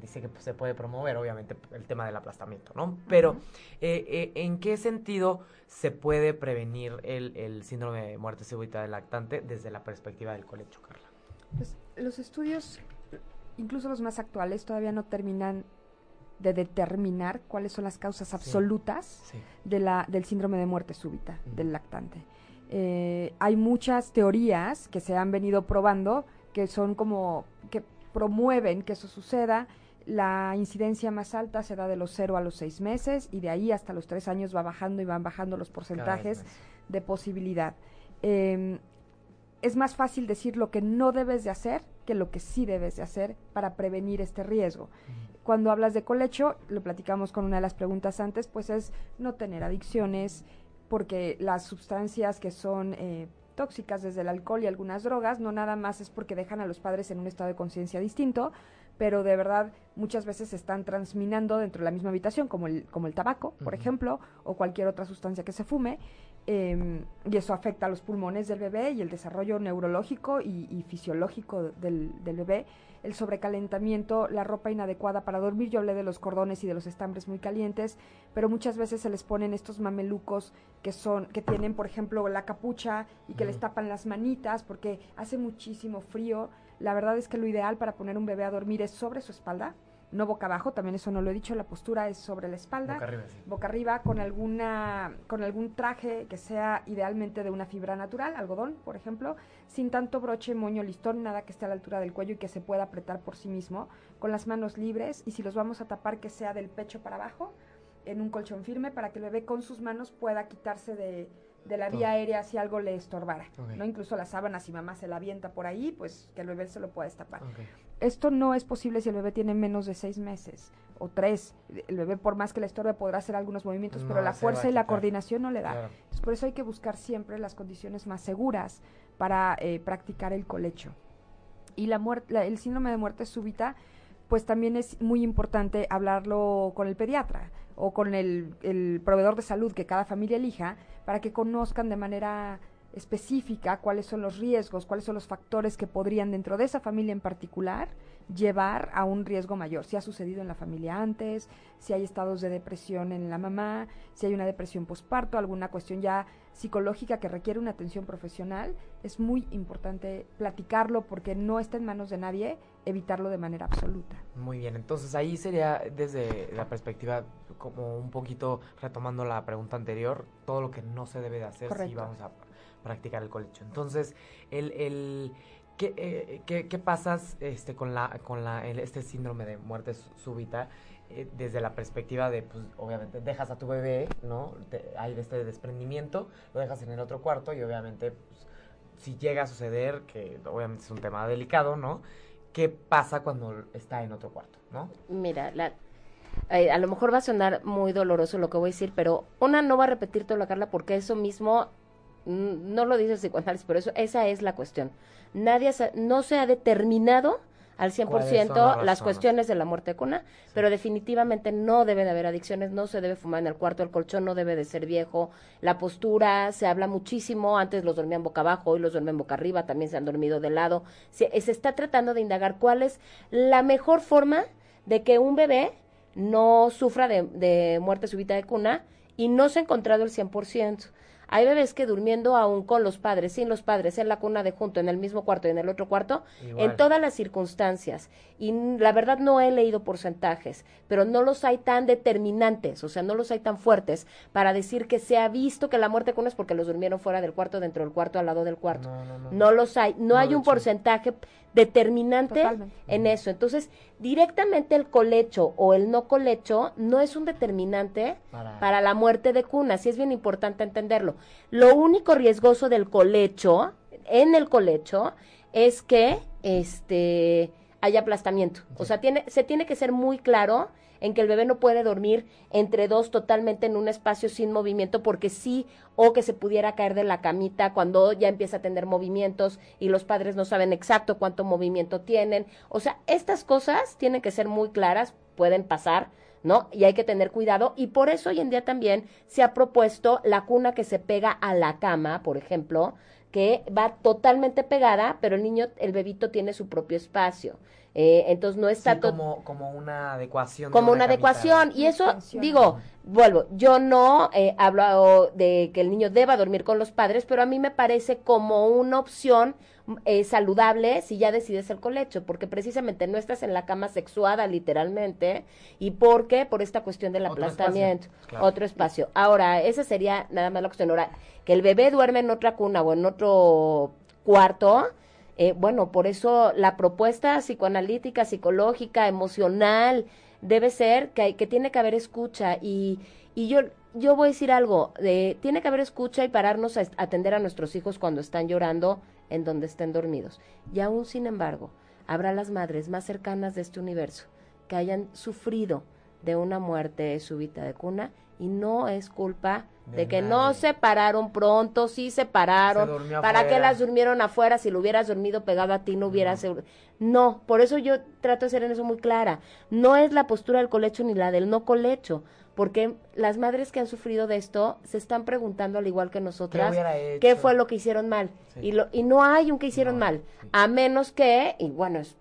dice que se puede promover obviamente el tema del aplastamiento, ¿no? Pero eh, eh, ¿en qué sentido se puede prevenir el, el síndrome de muerte súbita del lactante desde la perspectiva del colecho, Carla? Pues, los estudios, incluso los más actuales, todavía no terminan de determinar cuáles son las causas absolutas Sí. de la, del síndrome de muerte súbita del lactante. Eh, hay muchas teorías que se han venido probando que son como que promueven que eso suceda. La incidencia más alta se da de los 0 a los 6 meses y de ahí hasta los 3 años va bajando y van bajando los porcentajes de posibilidad. Eh, es más fácil decir lo que no debes de hacer que lo que sí debes de hacer para prevenir este riesgo. Cuando hablas de colecho, lo platicamos con una de las preguntas antes, pues es no tener adicciones, porque las sustancias que son eh, tóxicas desde el alcohol y algunas drogas, no nada más es porque dejan a los padres en un estado de conciencia distinto, pero de verdad muchas veces se están transminando dentro de la misma habitación, como el, como el tabaco, por ejemplo, o cualquier otra sustancia que se fume, eh, y eso afecta a los pulmones del bebé y el desarrollo neurológico y, y fisiológico del, del bebé, el sobrecalentamiento, la ropa inadecuada para dormir, yo hablé de los cordones y de los estambres muy calientes, pero muchas veces se les ponen estos mamelucos que son, que tienen, por ejemplo, la capucha y que les tapan las manitas porque hace muchísimo frío. La verdad es que lo ideal para poner un bebé a dormir es sobre su espalda, no boca abajo, también eso no lo he dicho, la postura es sobre la espalda Boca arriba, sí. boca arriba con alguna con algún traje que sea idealmente de una fibra natural, algodón, por ejemplo, sin tanto broche, moño, listón, nada que esté a la altura del cuello y que se pueda apretar por sí mismo, con las manos libres y si los vamos a tapar que sea del pecho para abajo en un colchón firme para que el bebé con sus manos pueda quitarse de, de la Todo. vía aérea si algo le estorbara, Ok. ¿no? Incluso las sábanas, si mamá se la avienta por ahí, pues que el bebé se lo pueda destapar. Esto no es posible si el bebé tiene menos de seis meses o tres. El bebé, por más que le estorbe, podrá hacer algunos movimientos, No pero la fuerza y la coordinación no le da. Claro. Entonces, por eso hay que buscar siempre las condiciones más seguras para eh, practicar el colecho. Y la muerte, la- el síndrome de muerte súbita, pues también es muy importante hablarlo con el pediatra o con el, el proveedor de salud que cada familia elija para que conozcan de manera específica cuáles son los riesgos, cuáles son los factores que podrían dentro de esa familia en particular llevar a un riesgo mayor. Si ha sucedido en la familia antes, si hay estados de depresión en la mamá, si hay una depresión posparto, alguna cuestión ya psicológica que requiere una atención profesional, es muy importante platicarlo porque no está en manos de nadie evitarlo de manera absoluta. Muy bien, entonces ahí sería desde la perspectiva, como un poquito retomando la pregunta anterior, todo lo que no se debe de hacer si vamos a practicar el colecho. Entonces, el, el ¿qué, eh, qué, qué pasas este, con, la, con la, este síndrome de muerte sú- súbita? eh, desde la perspectiva de, pues, obviamente, dejas a tu bebé, ¿no? Hay este desprendimiento, lo dejas en el otro cuarto y obviamente, pues, si llega a suceder, que obviamente es un tema delicado, ¿no? ¿Qué pasa cuando está en otro cuarto, ¿no? Mira, la, eh, a lo mejor va a sonar muy doloroso lo que voy a decir, pero una no va a repetir todo la Carla porque eso mismo no lo dice el psicoanálisis, pero eso, esa es la cuestión. Nadie no se ha determinado al 100% ¿Cuáles son las las cuestiones de la muerte de cuna, pero definitivamente no debe de haber adicciones, no se debe fumar en el cuarto, el colchón no debe de ser viejo, la postura se habla muchísimo, antes los dormían boca abajo, hoy los duermen boca arriba, también se han dormido de lado. Se, se está tratando de indagar cuál es la mejor forma de que un bebé no sufra de, de muerte súbita de cuna y no se ha encontrado el 100%. Hay bebés que durmiendo aún con los padres, sin los padres, en la cuna de junto, en el mismo cuarto y en el otro cuarto, Igual. en todas las circunstancias. Y la verdad no he leído porcentajes, pero no los hay tan determinantes, o sea, no los hay tan fuertes para decir que se ha visto que la muerte de cuna es porque los durmieron fuera del cuarto, dentro del cuarto, al lado del cuarto. No, no, no. No los hay, no, hay un porcentaje determinante Totalmente. en eso. Entonces, directamente el colecho o el no colecho no es un determinante Para- para, la muerte de cuna, sí es bien importante entenderlo. Lo único riesgoso del colecho, en el colecho, es que este haya aplastamiento. O sea, tiene, se tiene que ser muy claro en que el bebé no puede dormir entre dos totalmente en un espacio sin movimiento porque sí o que se pudiera caer de la camita cuando ya empieza a tener movimientos y los padres no saben exacto cuánto movimiento tienen. O sea, estas cosas tienen que ser muy claras, pueden pasar, ¿no? Y hay que tener cuidado y por eso hoy en día también se ha propuesto la cuna que se pega a la cama, por ejemplo, que va totalmente pegada, pero el niño, el bebito tiene su propio espacio. Eh, entonces no está Sí, como, como una adecuación. de como una adecuación. Y eso, digo, vuelvo, yo no eh, hablo de que el niño deba dormir con los padres, pero a mí me parece como una opción eh, saludable si ya decides el colecho, porque precisamente no estás en la cama sexuada literalmente, y porque por esta cuestión del Otro aplastamiento, espacio, claro. otro espacio. Ahora, esa sería nada más la cuestión. Ahora, que el bebé duerme en otra cuna o en otro cuarto, eh, bueno, por eso la propuesta psicoanalítica, psicológica, emocional, debe ser que, hay- que tiene que haber escucha y, y yo, yo voy a decir algo, de, tiene que haber escucha y pararnos a atender a nuestros hijos cuando están llorando en donde estén dormidos. Y aún sin embargo, habrá las madres más cercanas de este universo que hayan sufrido de una muerte súbita de cuna y no es culpa de, De que no se pararon pronto, sí se pararon, Se para qué afuera. las durmieron afuera, si lo hubieras dormido pegado a ti no hubieras... No, por eso yo trato de ser en eso muy clara. No es la postura del colecho ni la del no colecho, porque las madres que han sufrido de esto se están preguntando al igual que nosotras qué fue lo que hicieron mal. Sí. Y, lo, y no hay un que hicieron No, mal, sí. a menos que, y bueno, es,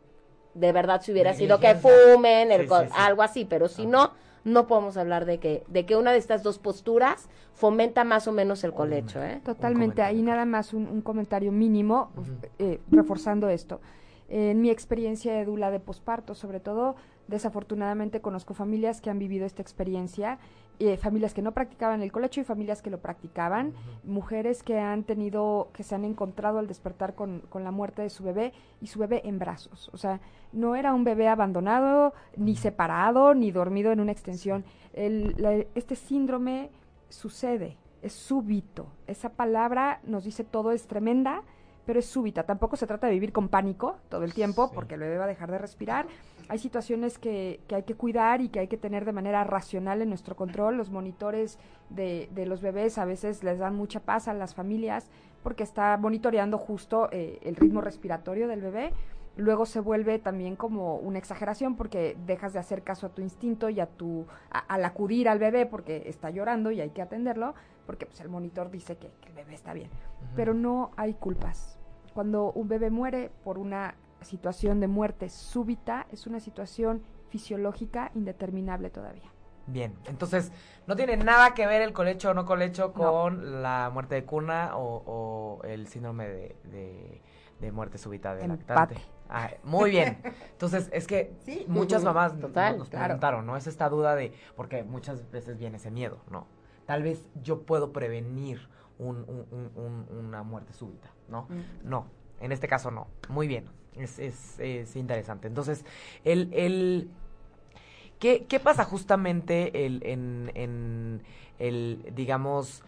de verdad si hubiera sido que fumen, el Sí, co- sí, sí. algo así, pero si no, no podemos hablar de que, de que una de estas dos posturas fomenta más o menos el colecho, ¿eh? Totalmente, ahí nada más un, un comentario mínimo, eh, reforzando esto. En mi experiencia de Dula de posparto, sobre todo, desafortunadamente conozco familias que han vivido esta experiencia, eh, familias que no practicaban el colecho y familias que lo practicaban, mujeres que han tenido, que se han encontrado al despertar con, con la muerte de su bebé y su bebé en brazos. O sea, no era un bebé abandonado, ni separado, ni dormido en una extensión. El- la- este síndrome sucede, es súbito. Esa palabra nos dice todo, es tremenda, pero es súbita. Tampoco se trata de vivir con pánico todo el tiempo, Sí. porque el bebé va a dejar de respirar. Hay situaciones que, que hay que cuidar y que hay que tener de manera racional en nuestro control. Los monitores de, de los bebés a veces les dan mucha paz a las familias porque está monitoreando justo eh, el ritmo respiratorio del bebé. Luego se vuelve también como una exageración porque dejas de hacer caso a tu instinto y a tu a- al acudir al bebé porque está llorando y hay que atenderlo porque pues el monitor dice que, que el bebé está bien. Pero no hay culpas. Cuando un bebé muere por una situación de muerte súbita, es una situación fisiológica indeterminable todavía. Bien, entonces no tiene nada que ver el colecho o no colecho No. con la muerte de cuna o, o el síndrome de, de- de muerte súbita de Empate. lactante. Ah, muy bien. [LAUGHS] Entonces, es que Sí. muchas mamás Total, nos, claro. preguntaron, ¿no? Es esta duda de, porque muchas veces viene ese miedo, ¿no? Tal vez yo puedo prevenir un- un- un- un- una muerte súbita, ¿no? No, en este caso no. Muy bien, es, es, es interesante. Entonces, el, el, ¿qué, qué pasa justamente el, en, en el, digamos,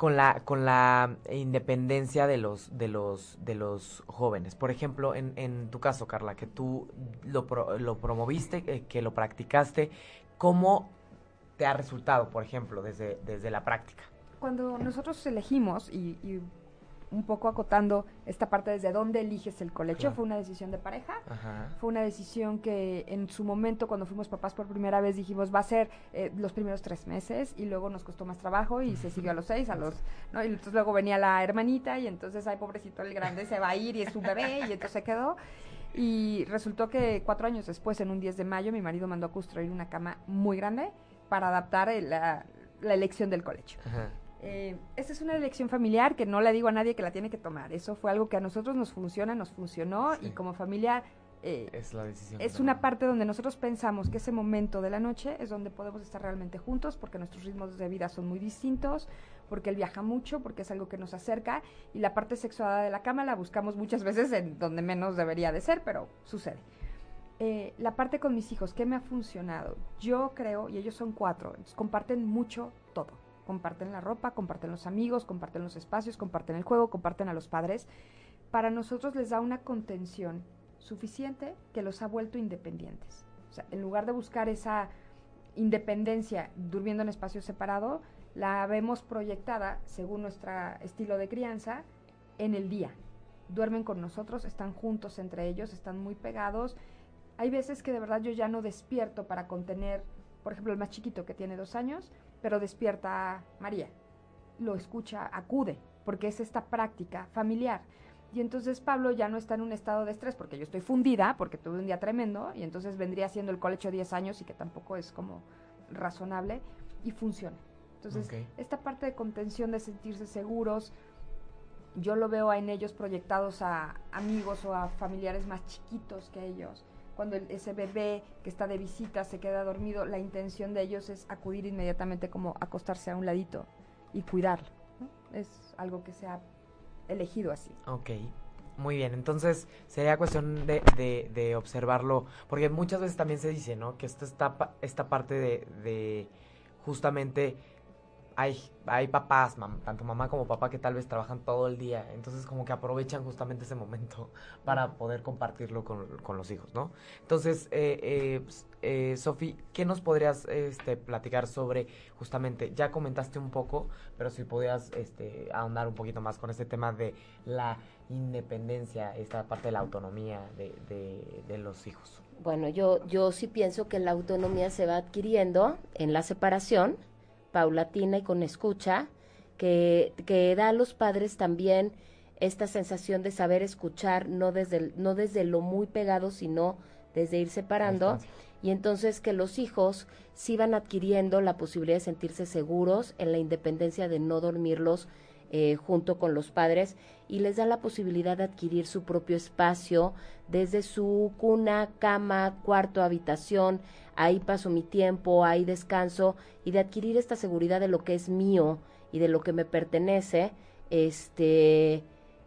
con la con la independencia de los de los de los jóvenes por ejemplo en, en tu caso Carla que tú lo, lo promoviste eh, que lo practicaste cómo te ha resultado por ejemplo desde desde la práctica cuando nosotros elegimos y un poco acotando esta parte desde dónde eliges el colecho. Fue una decisión de pareja. Fue una decisión que en su momento, cuando fuimos papás por primera vez, dijimos va a ser eh, los primeros tres meses y luego nos costó más trabajo y se siguió a los seis, a los, ¿no? Y entonces luego venía la hermanita y entonces, ay, pobrecito, el grande se va a ir y es su bebé y entonces se quedó. Y resultó que cuatro años después, en un 10 de mayo, mi marido mandó a construir una cama muy grande para adaptar la, la elección del colecho. Eh, esta es una elección familiar que no le digo a nadie que la tiene que tomar. Eso fue algo que a nosotros nos funciona, nos funcionó y como familia eh, es, la decisión es una parte donde nosotros pensamos que ese momento de la noche es donde podemos estar realmente juntos porque nuestros ritmos de vida son muy distintos, porque él viaja mucho, porque es algo que nos acerca y la parte sexuada de la cama la buscamos muchas veces en donde menos debería de ser, pero sucede. Eh, la parte con mis hijos, ¿qué me ha funcionado? Yo creo, y ellos son cuatro, comparten mucho todo comparten la ropa, comparten los amigos, comparten los espacios, comparten el juego, comparten a los padres. Para nosotros les da una contención suficiente que los ha vuelto independientes. O sea, en lugar de buscar esa independencia durmiendo en espacio separado, la vemos proyectada, según nuestro estilo de crianza, en el día. Duermen con nosotros, están juntos entre ellos, están muy pegados. Hay veces que de verdad yo ya no despierto para contener, por ejemplo, el más chiquito que tiene dos años, pero despierta María. Lo escucha, acude, porque es esta práctica familiar. Y entonces Pablo ya no está en un estado de estrés porque yo estoy fundida, porque tuve un día tremendo, y entonces vendría siendo el colecho 10 años y que tampoco es como razonable, y funciona. Entonces, esta parte de contención, de sentirse seguros, yo lo veo en ellos proyectados a amigos o a familiares más chiquitos que ellos cuando ese bebé que está de visita se queda dormido, la intención de ellos es acudir inmediatamente como acostarse a un ladito y cuidarlo. Es algo que se ha elegido así. Ok. Muy bien, entonces sería cuestión de, de, observarlo, porque muchas veces también se dice, ¿no? Que esta, esta, esta parte de, de justamente hay, hay papás, tanto mamá como papá, que tal vez trabajan todo el día, entonces como que aprovechan justamente ese momento [LAUGHS] para poder compartirlo con, con los hijos, ¿no? Entonces, eh, eh, eh Sofi, ¿qué nos podrías este, platicar sobre justamente, ya comentaste un poco, pero si podías este, ahondar un poquito más con este tema de la independencia, esta parte de la autonomía de, de, de los hijos? Bueno, yo, yo sí pienso que la autonomía se va adquiriendo en la separación, paulatina y con escucha, que, que da a los padres también esta sensación de saber escuchar, no desde, no desde lo muy pegado, sino desde ir separando. Y entonces que los hijos sí van adquiriendo la posibilidad de sentirse seguros en la independencia de no dormirlos eh, junto con los padres y les da la posibilidad de adquirir su propio espacio desde su cuna, cama, cuarto, habitación, ahí paso mi tiempo, ahí descanso y de adquirir esta seguridad de lo que es mío y de lo que me pertenece, este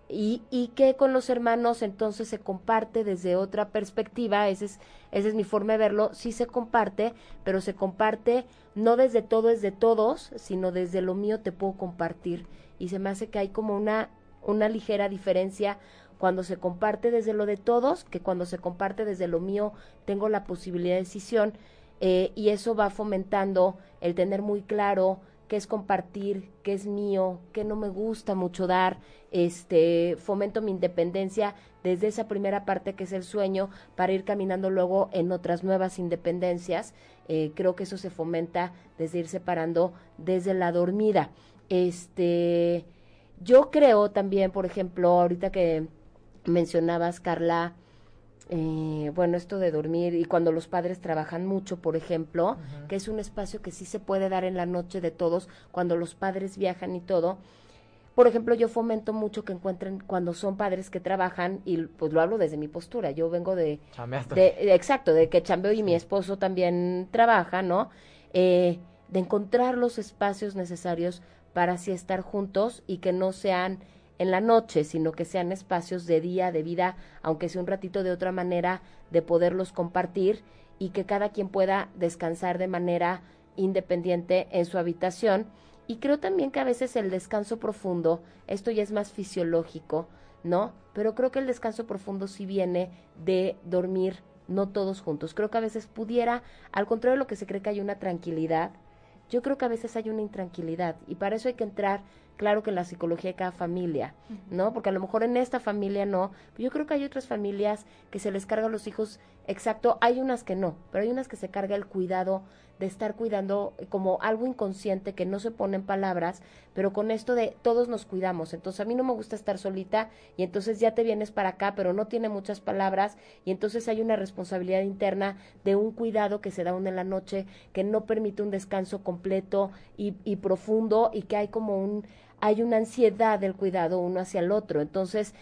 y, y que con los hermanos entonces se comparte desde otra perspectiva, esa es, esa es mi forma de verlo, sí se comparte, pero se comparte no desde todo es de todos, sino desde lo mío te puedo compartir. Y se me hace que hay como una, una ligera diferencia cuando se comparte desde lo de todos, que cuando se comparte desde lo mío tengo la posibilidad de decisión eh, y eso va fomentando el tener muy claro qué es compartir, qué es mío, qué no me gusta mucho dar, este, fomento mi independencia desde esa primera parte que es el sueño para ir caminando luego en otras nuevas independencias. Eh, creo que eso se fomenta desde ir separando desde la dormida. Este, yo creo también, por ejemplo, ahorita que mencionabas, Carla, eh, bueno, esto de dormir y cuando los padres trabajan mucho, por ejemplo, que es un espacio que sí se puede dar en la noche de todos, cuando los padres viajan y todo. Por ejemplo, yo fomento mucho que encuentren cuando son padres que trabajan, y pues lo hablo desde mi postura, yo vengo de... de exacto, de que chambeo y mi esposo también trabaja, ¿no? Eh, de encontrar los espacios necesarios para así estar juntos y que no sean en la noche, sino que sean espacios de día, de vida, aunque sea un ratito de otra manera, de poderlos compartir y que cada quien pueda descansar de manera independiente en su habitación Y creo también que a veces el descanso profundo, esto ya es más fisiológico, ¿no? Pero creo que el descanso profundo sí viene de dormir no todos juntos. Creo que a veces pudiera, al contrario de lo que se cree que hay una tranquilidad, yo creo que a veces hay una intranquilidad y para eso hay que entrar, claro que en la psicología de cada familia, ¿no? Porque a lo mejor en esta familia no, pero yo creo que hay otras familias que se les carga a los hijos, exacto, hay unas que no, pero hay unas que se carga el cuidado de estar cuidando como algo inconsciente que no se pone en palabras, pero con esto de todos nos cuidamos. Entonces a mí no me gusta estar solita y entonces ya te vienes para acá, pero no tiene muchas palabras y entonces hay una responsabilidad interna de un cuidado que se da uno en la noche, que no permite un descanso completo y, y profundo y que hay como un, hay una ansiedad del cuidado uno hacia el otro. Entonces,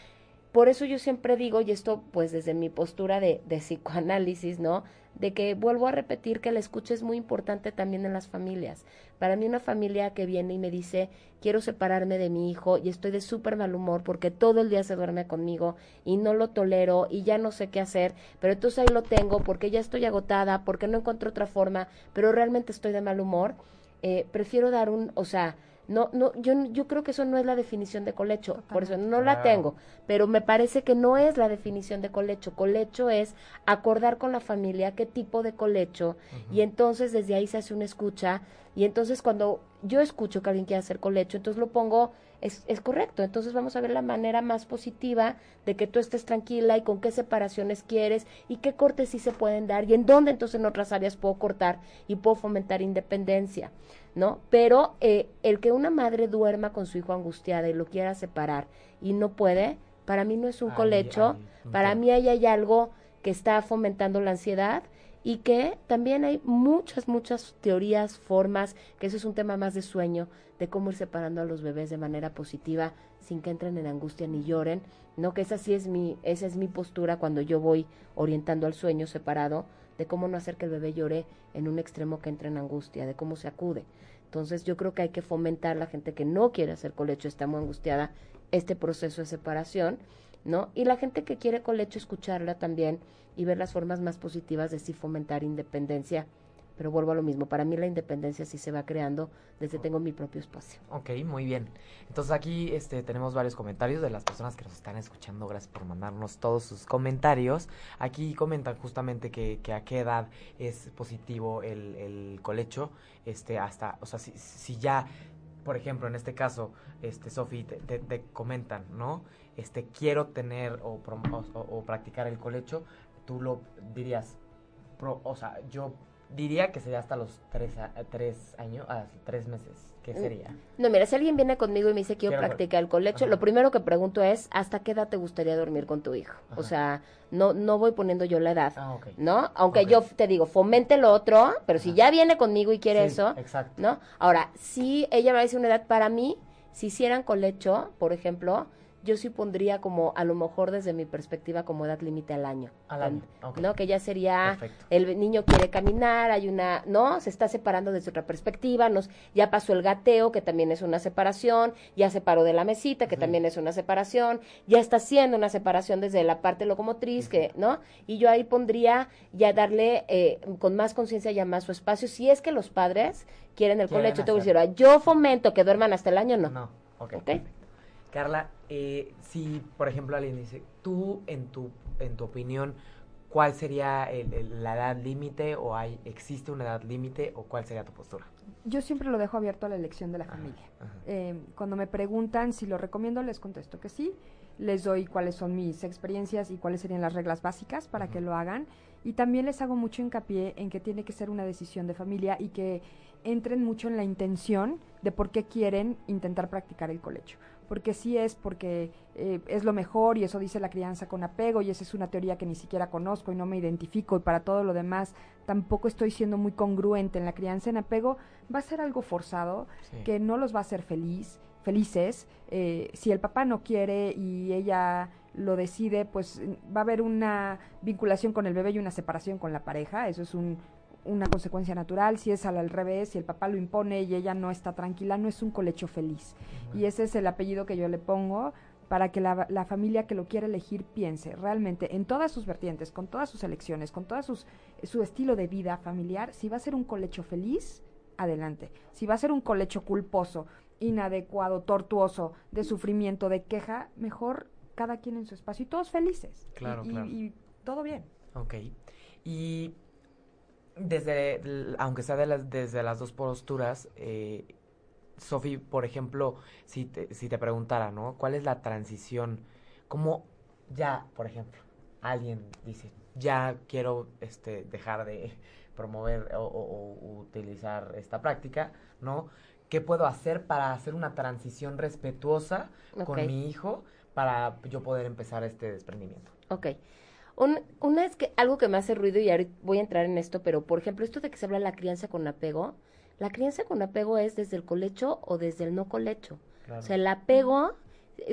por eso yo siempre digo, y esto pues desde mi postura de, de psicoanálisis, ¿no? De que vuelvo a repetir que la escucha es muy importante también en las familias. Para mí una familia que viene y me dice, quiero separarme de mi hijo y estoy de súper mal humor porque todo el día se duerme conmigo y no lo tolero y ya no sé qué hacer, pero entonces ahí lo tengo porque ya estoy agotada, porque no encuentro otra forma, pero realmente estoy de mal humor, eh, prefiero dar un, o sea, no, no, yo, yo creo que eso no es la definición de colecho, por eso no la tengo, pero me parece que no es la definición de colecho. Colecho es acordar con la familia qué tipo de colecho y entonces desde ahí se hace una escucha y entonces cuando yo escucho que alguien quiere hacer colecho, entonces lo pongo, es, es correcto, entonces vamos a ver la manera más positiva de que tú estés tranquila y con qué separaciones quieres y qué cortes sí se pueden dar y en dónde entonces en otras áreas puedo cortar y puedo fomentar independencia. ¿No? Pero eh, el que una madre duerma con su hijo angustiada y lo quiera separar y no puede, para mí no es un colecho, para mí ahí hay algo que está fomentando la ansiedad y que también hay muchas, muchas teorías, formas, que eso es un tema más de sueño, de cómo ir separando a los bebés de manera positiva sin que entren en angustia ni lloren, no que esa sí es mi, esa es mi postura cuando yo voy orientando al sueño separado, de cómo no hacer que el bebé llore en un extremo que entre en angustia, de cómo se acude. Entonces yo creo que hay que fomentar la gente que no quiere hacer colecho, está muy angustiada, este proceso de separación, ¿no? Y la gente que quiere colecho, escucharla también y ver las formas más positivas de sí fomentar independencia pero vuelvo a lo mismo, para mí la independencia sí se va creando desde tengo mi propio espacio. Ok, muy bien. Entonces aquí este, tenemos varios comentarios de las personas que nos están escuchando, gracias por mandarnos todos sus comentarios. Aquí comentan justamente que, que a qué edad es positivo el, el colecho, este, hasta, o sea, si, si ya por ejemplo, en este caso, este, Sofi, te, te, comentan, ¿no? Este, quiero tener o, o, o, practicar el colecho, tú lo dirías, pro, o sea, yo diría que sería hasta los tres, tres años, ah, tres meses. ¿Qué mm. sería? No, mira, si alguien viene conmigo y me dice quiero, practicar el colecho, lo primero que pregunto es ¿hasta qué edad te gustaría dormir con tu hijo? O sea, no no voy poniendo yo la edad, ah, ¿no? Aunque yo te digo, fomente lo otro, pero si ya viene conmigo y quiere eso, exacto. ¿no? Ahora, si ella me dice una edad para mí, si hicieran colecho, por ejemplo, yo sí pondría como, a lo mejor desde mi perspectiva, como edad límite al año. Al año, ¿No? Que ya sería, el niño quiere caminar, hay una, ¿no? Se está separando desde otra perspectiva, nos, ya pasó el gateo, que también es una separación, ya se paró de la mesita, que también es una separación, ya está haciendo una separación desde la parte locomotriz, que, ¿no? Y yo ahí pondría ya darle eh, con más conciencia ya más su espacio, si es que los padres quieren el colecho, te voy a decir, yo fomento que duerman hasta el año, no. No, ok. okay. Carla, eh, si por ejemplo alguien dice, tú en tu, en tu opinión, ¿cuál sería la edad límite o hay, existe una edad límite o cuál sería tu postura? Yo siempre lo dejo abierto a la elección de la familia. Eh, cuando me preguntan si lo recomiendo, les contesto que sí. Les doy cuáles son mis experiencias y cuáles serían las reglas básicas para que lo hagan. Y también les hago mucho hincapié en que tiene que ser una decisión de familia y que entren mucho en la intención de por qué quieren intentar practicar el colecho porque sí es porque eh, es lo mejor y eso dice la crianza con apego y esa es una teoría que ni siquiera conozco y no me identifico y para todo lo demás tampoco estoy siendo muy congruente en la crianza en apego, va a ser algo forzado que no los va a hacer feliz, felices. Eh, si el papá no quiere y ella lo decide, pues va a haber una vinculación con el bebé y una separación con la pareja, eso es un, una consecuencia natural, si es al, revés, si el papá lo impone y ella no está tranquila, no es un colecho feliz. Y ese es el apellido que yo le pongo para que la, la, familia que lo quiere elegir piense realmente en todas sus vertientes, con todas sus elecciones, con todo su estilo de vida familiar, si va a ser un colecho feliz adelante. Si va a ser un colecho culposo, inadecuado, tortuoso, de sufrimiento, de queja, mejor cada quien en su espacio y todos felices. Claro, y, y- claro. y todo bien. Ok. Y desde, aunque sea de las, desde las dos posturas, eh, Sofi, por ejemplo, si te, si te preguntara, ¿no? ¿Cuál es la transición? ¿Cómo ya, por ejemplo, alguien dice, ya quiero este, dejar de promover o, o- o utilizar esta práctica, ¿no? ¿Qué puedo hacer para hacer una transición respetuosa con mi hijo para yo poder empezar este desprendimiento? Ok. Un- una es que algo que me hace ruido y ahorita voy a entrar en esto, pero por ejemplo, esto de que se habla de la crianza con apego, la crianza con apego es desde el colecho o desde el no colecho. O sea, el apego,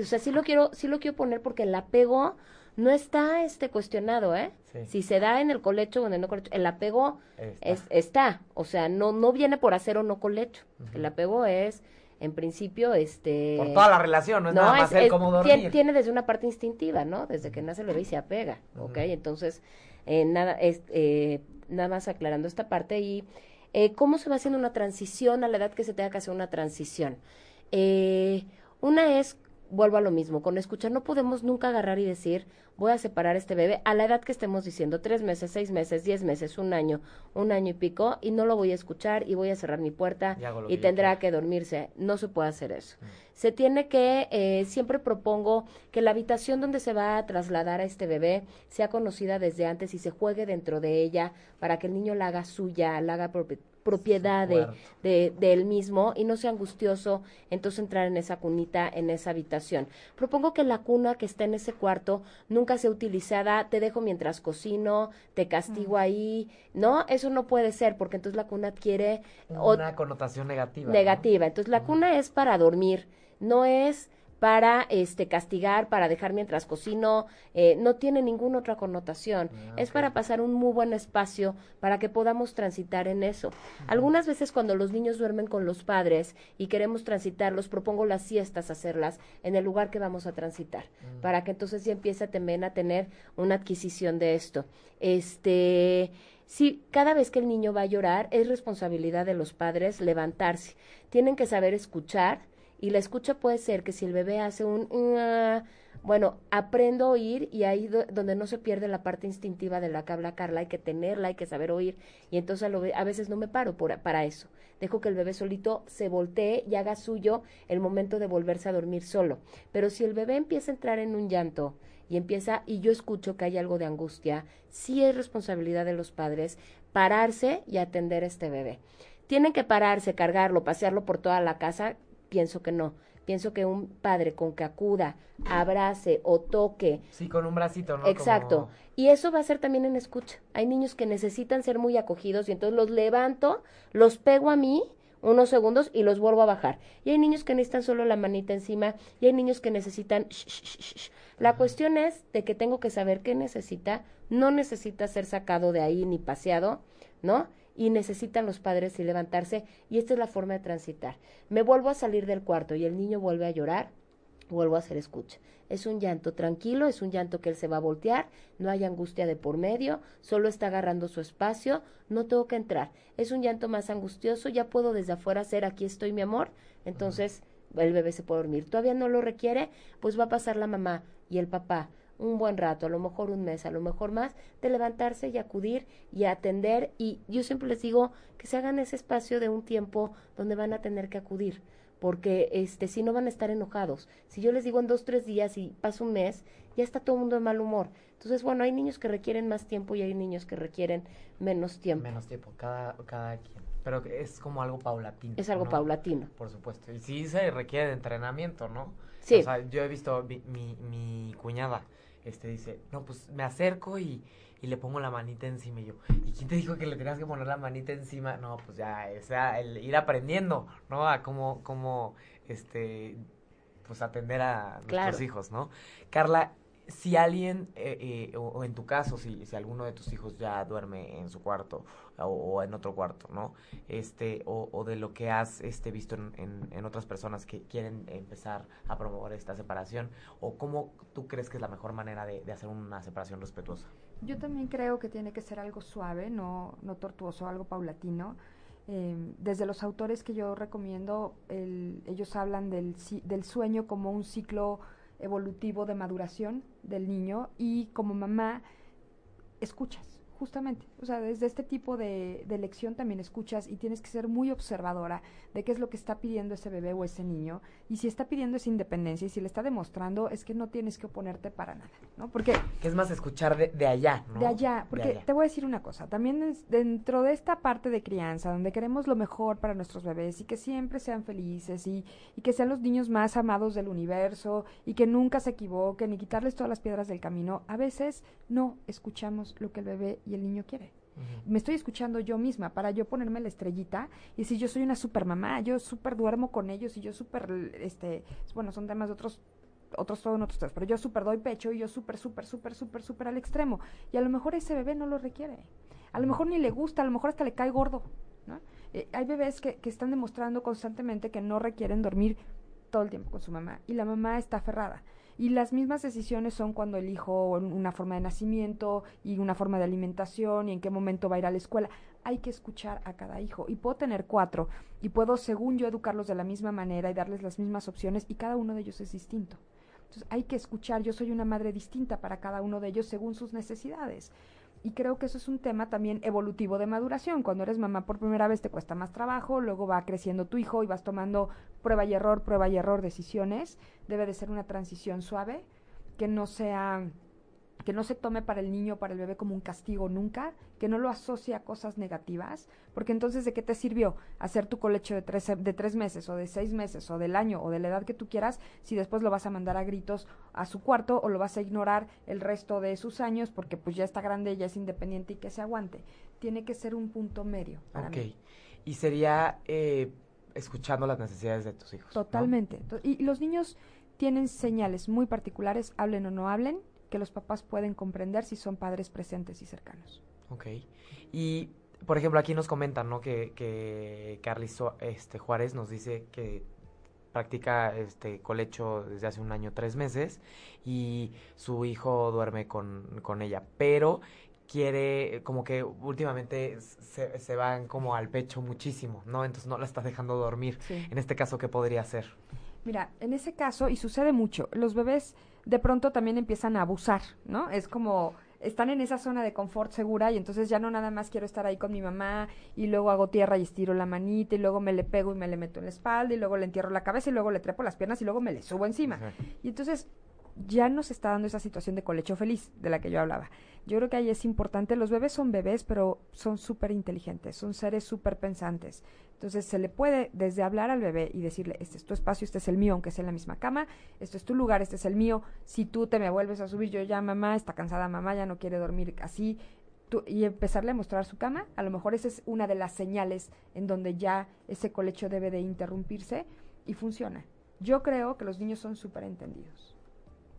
o sea, sí lo quiero, sí lo quiero poner porque el apego no está este cuestionado, ¿eh? Sí. Si se da en el colecho o en el no colecho, el apego Está. es, está, o sea, no, no viene por hacer o no colecho. El apego es, en principio, este Por toda la relación, no es nada más es- cómo dormir. Tiene, desde una parte instintiva, ¿no? Desde que nace el bebé y se apega, ¿ok? Ujú. Entonces, eh, nada, es, eh, nada más aclarando esta parte y eh, cómo se va haciendo una transición a la edad que se tenga que hacer una transición. Eh, una es, vuelvo a lo mismo, con escuchar no podemos nunca agarrar y decir, voy a separar este bebé a la edad que estemos diciendo, tres meses, seis meses, diez meses, un año, un año y pico, y no lo voy a escuchar y voy a cerrar mi puerta Y tendrá que dormirse. No se puede hacer eso. Mm. Se tiene que, eh, siempre propongo que la habitación donde se va a trasladar a este bebé sea conocida desde antes y se juegue dentro de ella para que el niño la haga suya, la haga propi- propiedad de, cuarto. de, de él mismo y no sea angustioso entonces entrar en esa cunita, en esa habitación. Propongo que la cuna que está en ese cuarto nunca sea utilizada, te dejo mientras cocino, te castigo ahí, ¿no? Eso no puede ser porque entonces la cuna adquiere Una connotación negativa. ¿no? negativa. Entonces la cuna es para dormir, no es para este castigar, para dejar mientras cocino, eh, no tiene ninguna otra connotación. Ah, Es para pasar un muy buen espacio para que podamos transitar en eso. Algunas veces cuando los niños duermen con los padres y queremos transitarlos, propongo las siestas hacerlas en el lugar que vamos a transitar, Mm. para que entonces ya empiece también a tener una adquisición de esto. Este, Sí, cada vez que el niño va a llorar es responsabilidad de los padres levantarse. Tienen que saber escuchar y la escucha puede ser que si el bebé hace un bueno, aprendo a oír y ahí do- donde no se pierde la parte instintiva de la que habla Carla, hay que tenerla, hay que saber oír y entonces a, veces no me paro para eso. Dejo que el bebé solito se voltee y haga suyo el momento de volverse a dormir solo. Pero si el bebé empieza a entrar en un llanto, y empieza y yo escucho que hay algo de angustia, sí es responsabilidad de los padres pararse y atender a este bebé. Tienen que pararse, cargarlo, pasearlo por toda la casa, pienso que no. Pienso que un padre con que acuda, abrace o toque, Sí, con un bracito, ¿no? Exacto. Como- Y eso va a ser también en escucha. Hay niños que necesitan ser muy acogidos y entonces los levanto, los pego a mí unos segundos y los vuelvo a bajar. Y hay niños que necesitan solo la manita encima y hay niños que necesitan... sh, sh, sh, sh. La cuestión es de que tengo que saber qué necesita. No necesita ser sacado de ahí ni paseado, ¿no? Y necesitan los padres y levantarse y esta es la forma de transitar. Me vuelvo a salir del cuarto y el niño vuelve a llorar vuelvo a hacer escucha. Es un llanto tranquilo, es un llanto que él se va a voltear, no hay angustia de por medio, solo está agarrando su espacio, no tengo que entrar. Es un llanto más angustioso, ya puedo desde afuera hacer aquí estoy mi amor, entonces el bebé se puede dormir. Todavía no lo requiere, pues va a pasar la mamá y el papá un buen rato, a lo mejor un mes, a lo mejor más, de levantarse y acudir y atender. Y yo siempre les digo que se hagan ese espacio de un tiempo donde van a tener que acudir porque este si no van a estar enojados. Si yo les digo en dos, tres días y pasa un mes, ya está todo el mundo de mal humor. Entonces, bueno, hay niños que requieren más tiempo y hay niños que requieren menos tiempo. Menos tiempo, cada, cada quien. Pero es como algo paulatino. Es algo ¿no? paulatino. Por supuesto. Y sí se requiere de entrenamiento, ¿no? Sí. O sea, yo he visto mi, mi, mi cuñada, este dice, no, pues me acerco y, y le pongo la manita encima y yo, ¿y quién te dijo que le tenías que poner la manita encima? No, pues ya, o sea, el ir aprendiendo, ¿no? A cómo, cómo, este, pues atender a nuestros Claro. hijos, ¿no? Carla, si alguien, eh, eh, o, en tu caso, si, si alguno de tus hijos ya duerme en su cuarto o, en otro cuarto, ¿no? Este, o, o de lo que has este, visto en, en, otras personas que quieren empezar a promover esta separación, o cómo tú crees que es la mejor manera de, hacer una separación respetuosa. Yo también creo que tiene que ser algo suave, no, no tortuoso, algo paulatino. Eh, desde los autores que yo recomiendo, el, ellos hablan del, del sueño como un ciclo evolutivo de maduración del niño y como mamá escuchas, justamente. O sea, desde este tipo de, de lección también escuchas y tienes que ser muy observadora de qué es lo que está pidiendo ese bebé o ese niño. Y si está pidiendo esa independencia y si le está demostrando, es que no tienes que oponerte para nada, ¿no? Porque Que es más escuchar de, de allá, ¿no? de allá, porque allá. te voy a decir una cosa, también es- dentro de esta parte de crianza, donde queremos lo mejor para nuestros bebés y que siempre sean felices y, y que sean los niños más amados del universo y que nunca se equivoquen y quitarles todas las piedras del camino, a veces no escuchamos lo que el bebé y el niño quiere. Me estoy escuchando yo misma para yo ponerme la estrellita y si yo soy una super mamá, yo súper duermo con ellos y yo súper, este, bueno, son temas de otros otros todo en otros temas, pero yo súper doy pecho y yo súper, súper, súper, súper, súper al extremo. Y a lo mejor ese bebé no lo requiere. A lo mejor ni le gusta, a lo mejor hasta le cae gordo. ¿no? Eh, hay bebés que, que están demostrando constantemente que no requieren dormir todo el tiempo con su mamá y la mamá está aferrada. Y las mismas decisiones son cuando elijo una forma de nacimiento y una forma de alimentación y en qué momento va a ir a la escuela. Hay que escuchar a cada hijo. Y puedo tener cuatro y puedo, según yo, educarlos de la misma manera y darles las mismas opciones y cada uno de ellos es distinto. Entonces hay que escuchar, yo soy una madre distinta para cada uno de ellos según sus necesidades. Y creo que eso es un tema también evolutivo de maduración. Cuando eres mamá por primera vez te cuesta más trabajo, luego va creciendo tu hijo y vas tomando prueba y error, prueba y error, decisiones. Debe de ser una transición suave, que no sea que no se tome para el niño, para el bebé como un castigo nunca, que no lo asocie a cosas negativas, porque entonces ¿de qué te sirvió hacer tu colecho de tres, de tres meses o de seis meses o del año o de la edad que tú quieras si después lo vas a mandar a gritos a su cuarto o lo vas a ignorar el resto de sus años porque pues ya está grande, ya es independiente y que se aguante? Tiene que ser un punto medio. Para Ok. mí. Y sería eh, escuchando las necesidades de tus hijos. Totalmente. To- Y los niños tienen señales muy particulares, hablen o no hablen, que los papás pueden comprender si son padres presentes y cercanos. Ok. Y, por ejemplo, aquí nos comentan, ¿no? Que, que Carly Su- este, Juárez nos dice que practica este colecho desde hace un año, tres meses, y su hijo duerme con, con ella, pero quiere, como que últimamente se, se van como al pecho muchísimo, ¿no? Entonces no la está dejando dormir. Sí. En este caso, ¿qué podría hacer? Mira, en ese caso, y sucede mucho, los bebés de pronto también empiezan a abusar, ¿no? Es como están en esa zona de confort segura y entonces ya no nada más quiero estar ahí con mi mamá y luego hago tierra y estiro la manita y luego me le pego y me le meto en la espalda y luego le entierro la cabeza y luego le trepo las piernas y luego me le subo encima. Ajá. Y entonces ya nos está dando esa situación de colecho feliz de la que yo hablaba. Yo creo que ahí es importante, los bebés son bebés, pero son súper inteligentes, son seres súper pensantes. Entonces se le puede desde hablar al bebé y decirle, este es tu espacio, este es el mío, aunque sea en la misma cama, este es tu lugar, este es el mío, si tú te me vuelves a subir, yo ya mamá, está cansada mamá, ya no quiere dormir así, tú- y empezarle a mostrar su cama, a lo mejor esa es una de las señales en donde ya ese colecho debe de interrumpirse y funciona. Yo creo que los niños son súper entendidos.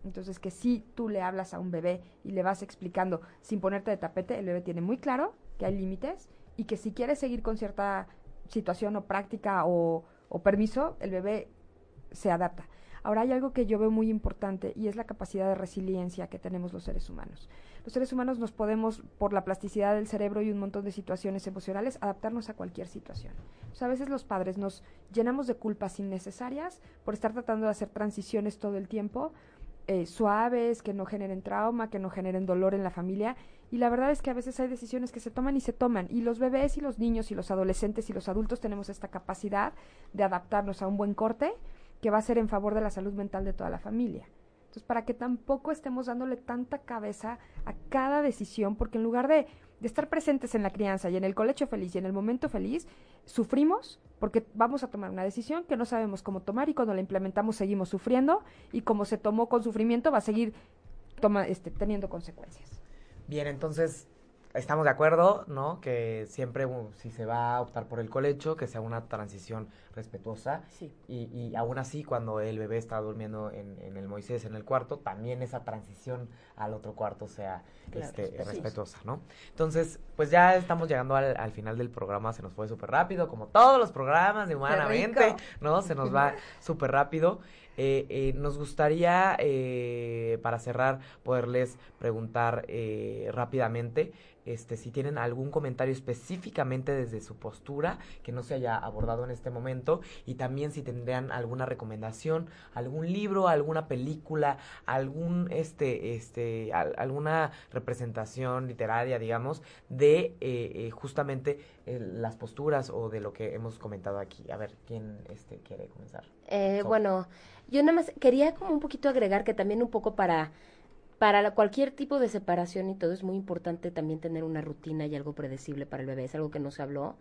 Entonces, que si tú le hablas a un bebé y le vas explicando sin ponerte de tapete, el bebé tiene muy claro que hay límites y que si quiere seguir con cierta situación o práctica o, permiso, el bebé se adapta. Ahora hay algo que yo veo muy importante y es la capacidad de resiliencia que tenemos los seres humanos. Los seres humanos nos podemos, por la plasticidad del cerebro y un montón de situaciones emocionales, adaptarnos a cualquier situación. A veces los padres nos llenamos de culpas innecesarias por estar tratando de hacer transiciones todo el tiempo, eh, suaves, que no generen trauma, que no generen dolor en la familia. Y la verdad es que a veces hay decisiones que se toman y se toman. Y los bebés y los niños y los adolescentes y los adultos tenemos esta capacidad de adaptarnos a un buen corte que va a ser en favor de la salud mental de toda la familia. Entonces, para que tampoco estemos dándole tanta cabeza a cada decisión, porque en lugar de, de estar presentes en la crianza y en el colecho feliz y en el momento feliz, sufrimos porque vamos a tomar una decisión que no sabemos cómo tomar y cuando la implementamos seguimos sufriendo y como se tomó con sufrimiento va a seguir toma, este, teniendo consecuencias. Bien, entonces estamos de acuerdo, ¿no? Que siempre uh, si se va a optar por el colecho, que sea una transición respetuosa. Sí. Y, y aún así, cuando el bebé está durmiendo en, en el Moisés, en el cuarto, también esa transición al otro cuarto sea Claro, este, respetuosa. respetuosa, ¿no? Entonces, pues ya estamos llegando al, al final del programa, se nos fue súper rápido, como todos los programas de Humanamente. ¿no? Se nos va [LAUGHS] súper rápido. Eh, eh, nos gustaría, eh, para cerrar, poderles preguntar eh, rápidamente este, si tienen algún comentario específicamente desde su postura que no se haya abordado en este momento y también si tendrían alguna recomendación, algún libro, alguna película, algún este, este, al- alguna representación literaria, digamos, de eh, eh, justamente eh, las posturas o de lo que hemos comentado aquí. A ver, ¿quién este, quiere comenzar? Eh, So- bueno, yo nada más quería como un poquito agregar que también un poco para, para cualquier tipo de separación y todo es muy importante también tener una rutina y algo predecible para el bebé. Es algo que no se habló.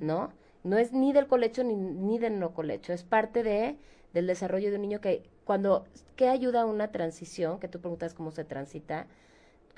¿no? No es ni del colecho ni, ni del no colecho, es parte de del desarrollo de un niño que cuando, ¿qué ayuda a una transición? Que tú preguntas cómo se transita,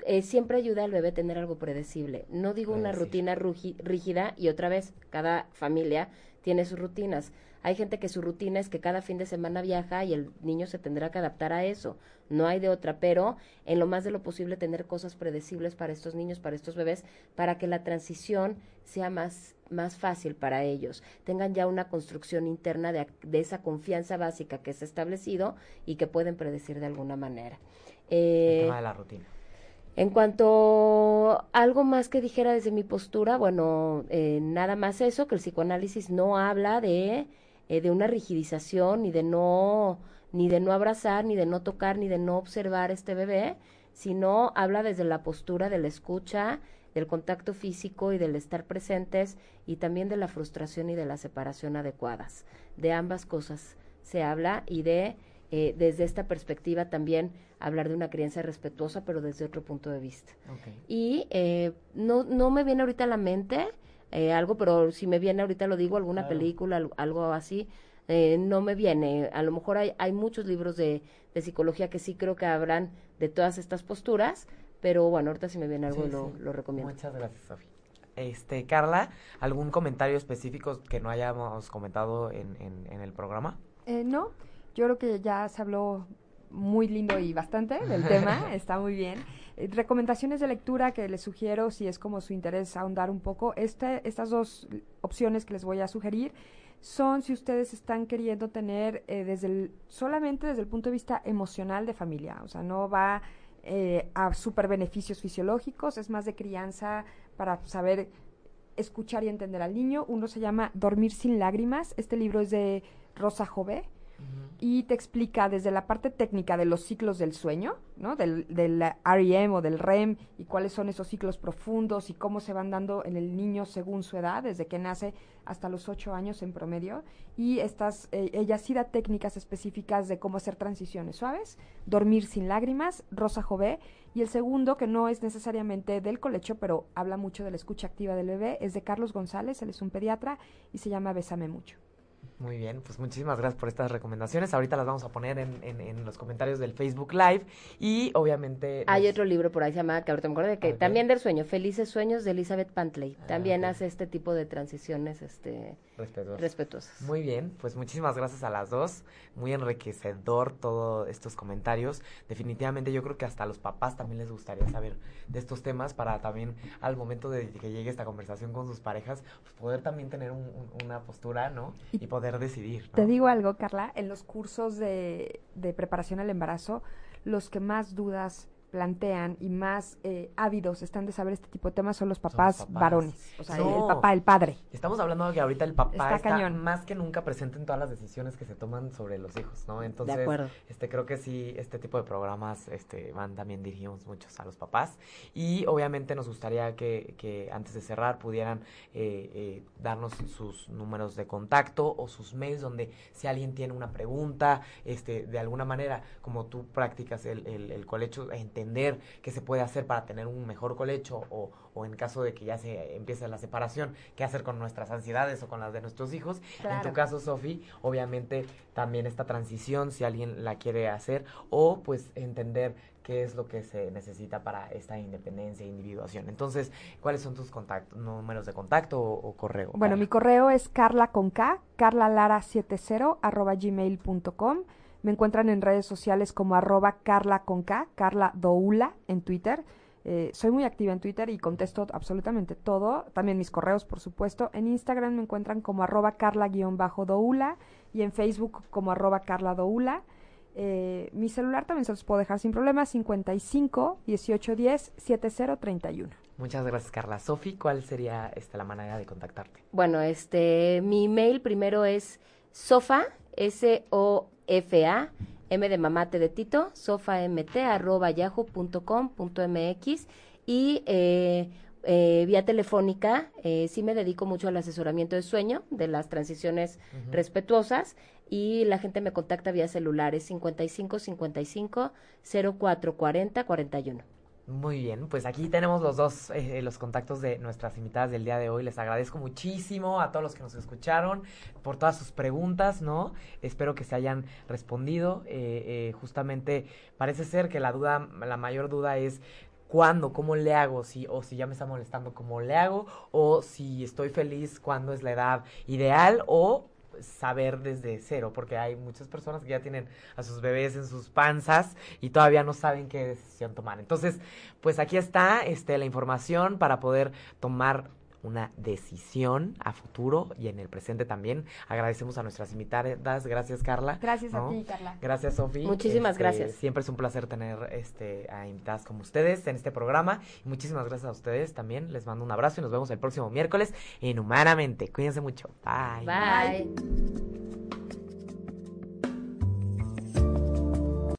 eh, siempre ayuda al bebé a tener algo predecible. No digo una Predecir. rutina rugi- rígida y otra vez, cada familia tiene sus rutinas. Hay gente que su rutina es que cada fin de semana viaja y el niño se tendrá que adaptar a eso. No hay de otra, pero en lo más de lo posible tener cosas predecibles para estos niños, para estos bebés, para que la transición sea más, más fácil para ellos. Tengan ya una construcción interna de, de esa confianza básica que se ha establecido y que pueden predecir de alguna manera. El Eh, tema de la rutina. En cuanto algo más que dijera desde mi postura, bueno, eh, nada más eso, que el psicoanálisis no habla de, eh, de una rigidización, ni de no, ni de no abrazar, ni de no tocar, ni de no observar este bebé, sino habla desde la postura de la escucha, del contacto físico y del estar presentes, y también de la frustración y de la separación adecuadas. De ambas cosas se habla y de eh, desde esta perspectiva también hablar de una crianza respetuosa, pero desde otro punto de vista. Y eh, no, no me viene ahorita a la mente eh, algo, pero si me viene ahorita lo digo, alguna Claro. película, al- algo así, eh, no me viene. A lo mejor hay, hay muchos libros de, de psicología que sí creo que hablan de todas estas posturas, pero bueno, ahorita si me viene algo Sí, lo, sí. lo recomiendo. Muchas gracias, Sofi. Este, Carla, ¿algún comentario específico que no hayamos comentado en, en, en el programa? Eh, no, yo creo que ya se habló muy lindo y bastante del tema, [LAUGHS] está muy bien. Eh, recomendaciones de lectura que les sugiero, si es como su interés ahondar un poco, este, estas dos opciones que les voy a sugerir son si ustedes están queriendo tener eh, desde el, solamente desde el punto de vista emocional de familia, o sea, no va eh, a super beneficios fisiológicos, es más de crianza para saber escuchar y entender al niño. Uno se llama Dormir sin lágrimas, este libro es de Rosa Jové y te explica desde la parte técnica de los ciclos del sueño, ¿no? Del, del REM o del REM y cuáles son esos ciclos profundos y cómo se van dando en el niño según su edad, desde que nace hasta los ocho años en promedio. Y estas, eh, ella sí da técnicas específicas de cómo hacer transiciones suaves, dormir sin lágrimas, Rosa Jové. Y el segundo, que no es necesariamente del colecho, pero habla mucho de la escucha activa del bebé, es de Carlos González, él es un pediatra y se llama Bésame mucho. Muy bien, pues muchísimas gracias por estas recomendaciones. Ahorita las vamos a poner en, en, en los comentarios del Facebook Live y obviamente... Hay nos- otro libro por ahí, se llama, que ahorita me acuerdo de que también del sueño, Felices Sueños de Elizabeth Pantley. Ah, También hace este tipo de transiciones este, respetuosas. Muy bien, pues muchísimas gracias a las dos. Muy enriquecedor todos estos comentarios. Definitivamente yo creo que hasta a los papás también les gustaría saber de estos temas para también al momento de que llegue esta conversación con sus parejas, pues poder también tener un- un- una postura, ¿no? Y poder decidir. Te digo algo, Carla, en los cursos de preparación al embarazo, los que más dudas plantean y más eh, ávidos están de saber este tipo de temas son los papás, papás. varones. O sea, No. el papá, el padre. Estamos hablando de que ahorita el papá Está está, cañón. más que nunca presente en todas las decisiones que se toman sobre los hijos, ¿no? Entonces, de acuerdo. este creo que sí, este tipo de programas este, van también dirigimos muchos a los papás y obviamente nos gustaría que, que antes de cerrar pudieran eh, eh, darnos sus números de contacto o sus mails donde si alguien tiene una pregunta, este, de alguna manera, como tú practicas el, el, el colecho, en- entender qué se puede hacer para tener un mejor colecho o, o en caso de que ya se empiece la separación, qué hacer con nuestras ansiedades o con las de nuestros hijos. En tu caso, Sofi, obviamente también esta transición, si alguien la quiere hacer, o pues entender qué es lo que se necesita para esta independencia e individuación. Entonces, ¿cuáles son tus contactos, números de contacto o, correo? Bueno, mi correo es carla con K, carlalara70 arroba gmail.com. Me encuentran en redes sociales como arroba carla con K, carla doula en Twitter. Eh, soy muy activa en Twitter y contesto absolutamente todo. También mis correos, por supuesto. En Instagram me encuentran como arroba carla-doula y en Facebook como arroba carla doula. Eh, mi celular también se los puedo dejar sin problema, 55 1810 7031. Muchas gracias, Carla. Sofi, ¿cuál sería esta, la manera de contactarte? Bueno, este, mi email primero es sofa, S-O-F-A, M de mamate de Tito, sofamt, arroba yahoo.com.mx y eh, eh, vía telefónica, eh, sí me dedico mucho al asesoramiento de sueño, de las transiciones respetuosas y la gente me contacta vía celulares 55 55 04 40 41. Muy bien, pues aquí tenemos los dos, eh, los contactos de nuestras invitadas del día de hoy. Les agradezco muchísimo a todos los que nos escucharon por todas sus preguntas, ¿no? Espero que se hayan respondido. Eh, eh, justamente parece ser que la duda, la mayor duda es cuándo, cómo le hago, si, o si ya me está molestando, cómo le hago, o si estoy feliz, cuándo es la edad ideal, o saber desde cero, porque hay muchas personas que ya tienen a sus bebés en sus panzas y todavía no saben qué decisión tomar. Entonces, pues aquí está este, la información para poder tomar una decisión a futuro y en el presente también. Agradecemos a nuestras invitadas. Gracias, Carla. Gracias a ti, Carla. Gracias, Sofi. Muchísimas este, gracias. Siempre es un placer tener este, a invitadas como ustedes en este programa. Y muchísimas gracias a ustedes también. Les mando un abrazo y nos vemos el próximo miércoles en Humanamente. Cuídense mucho. Bye. Bye.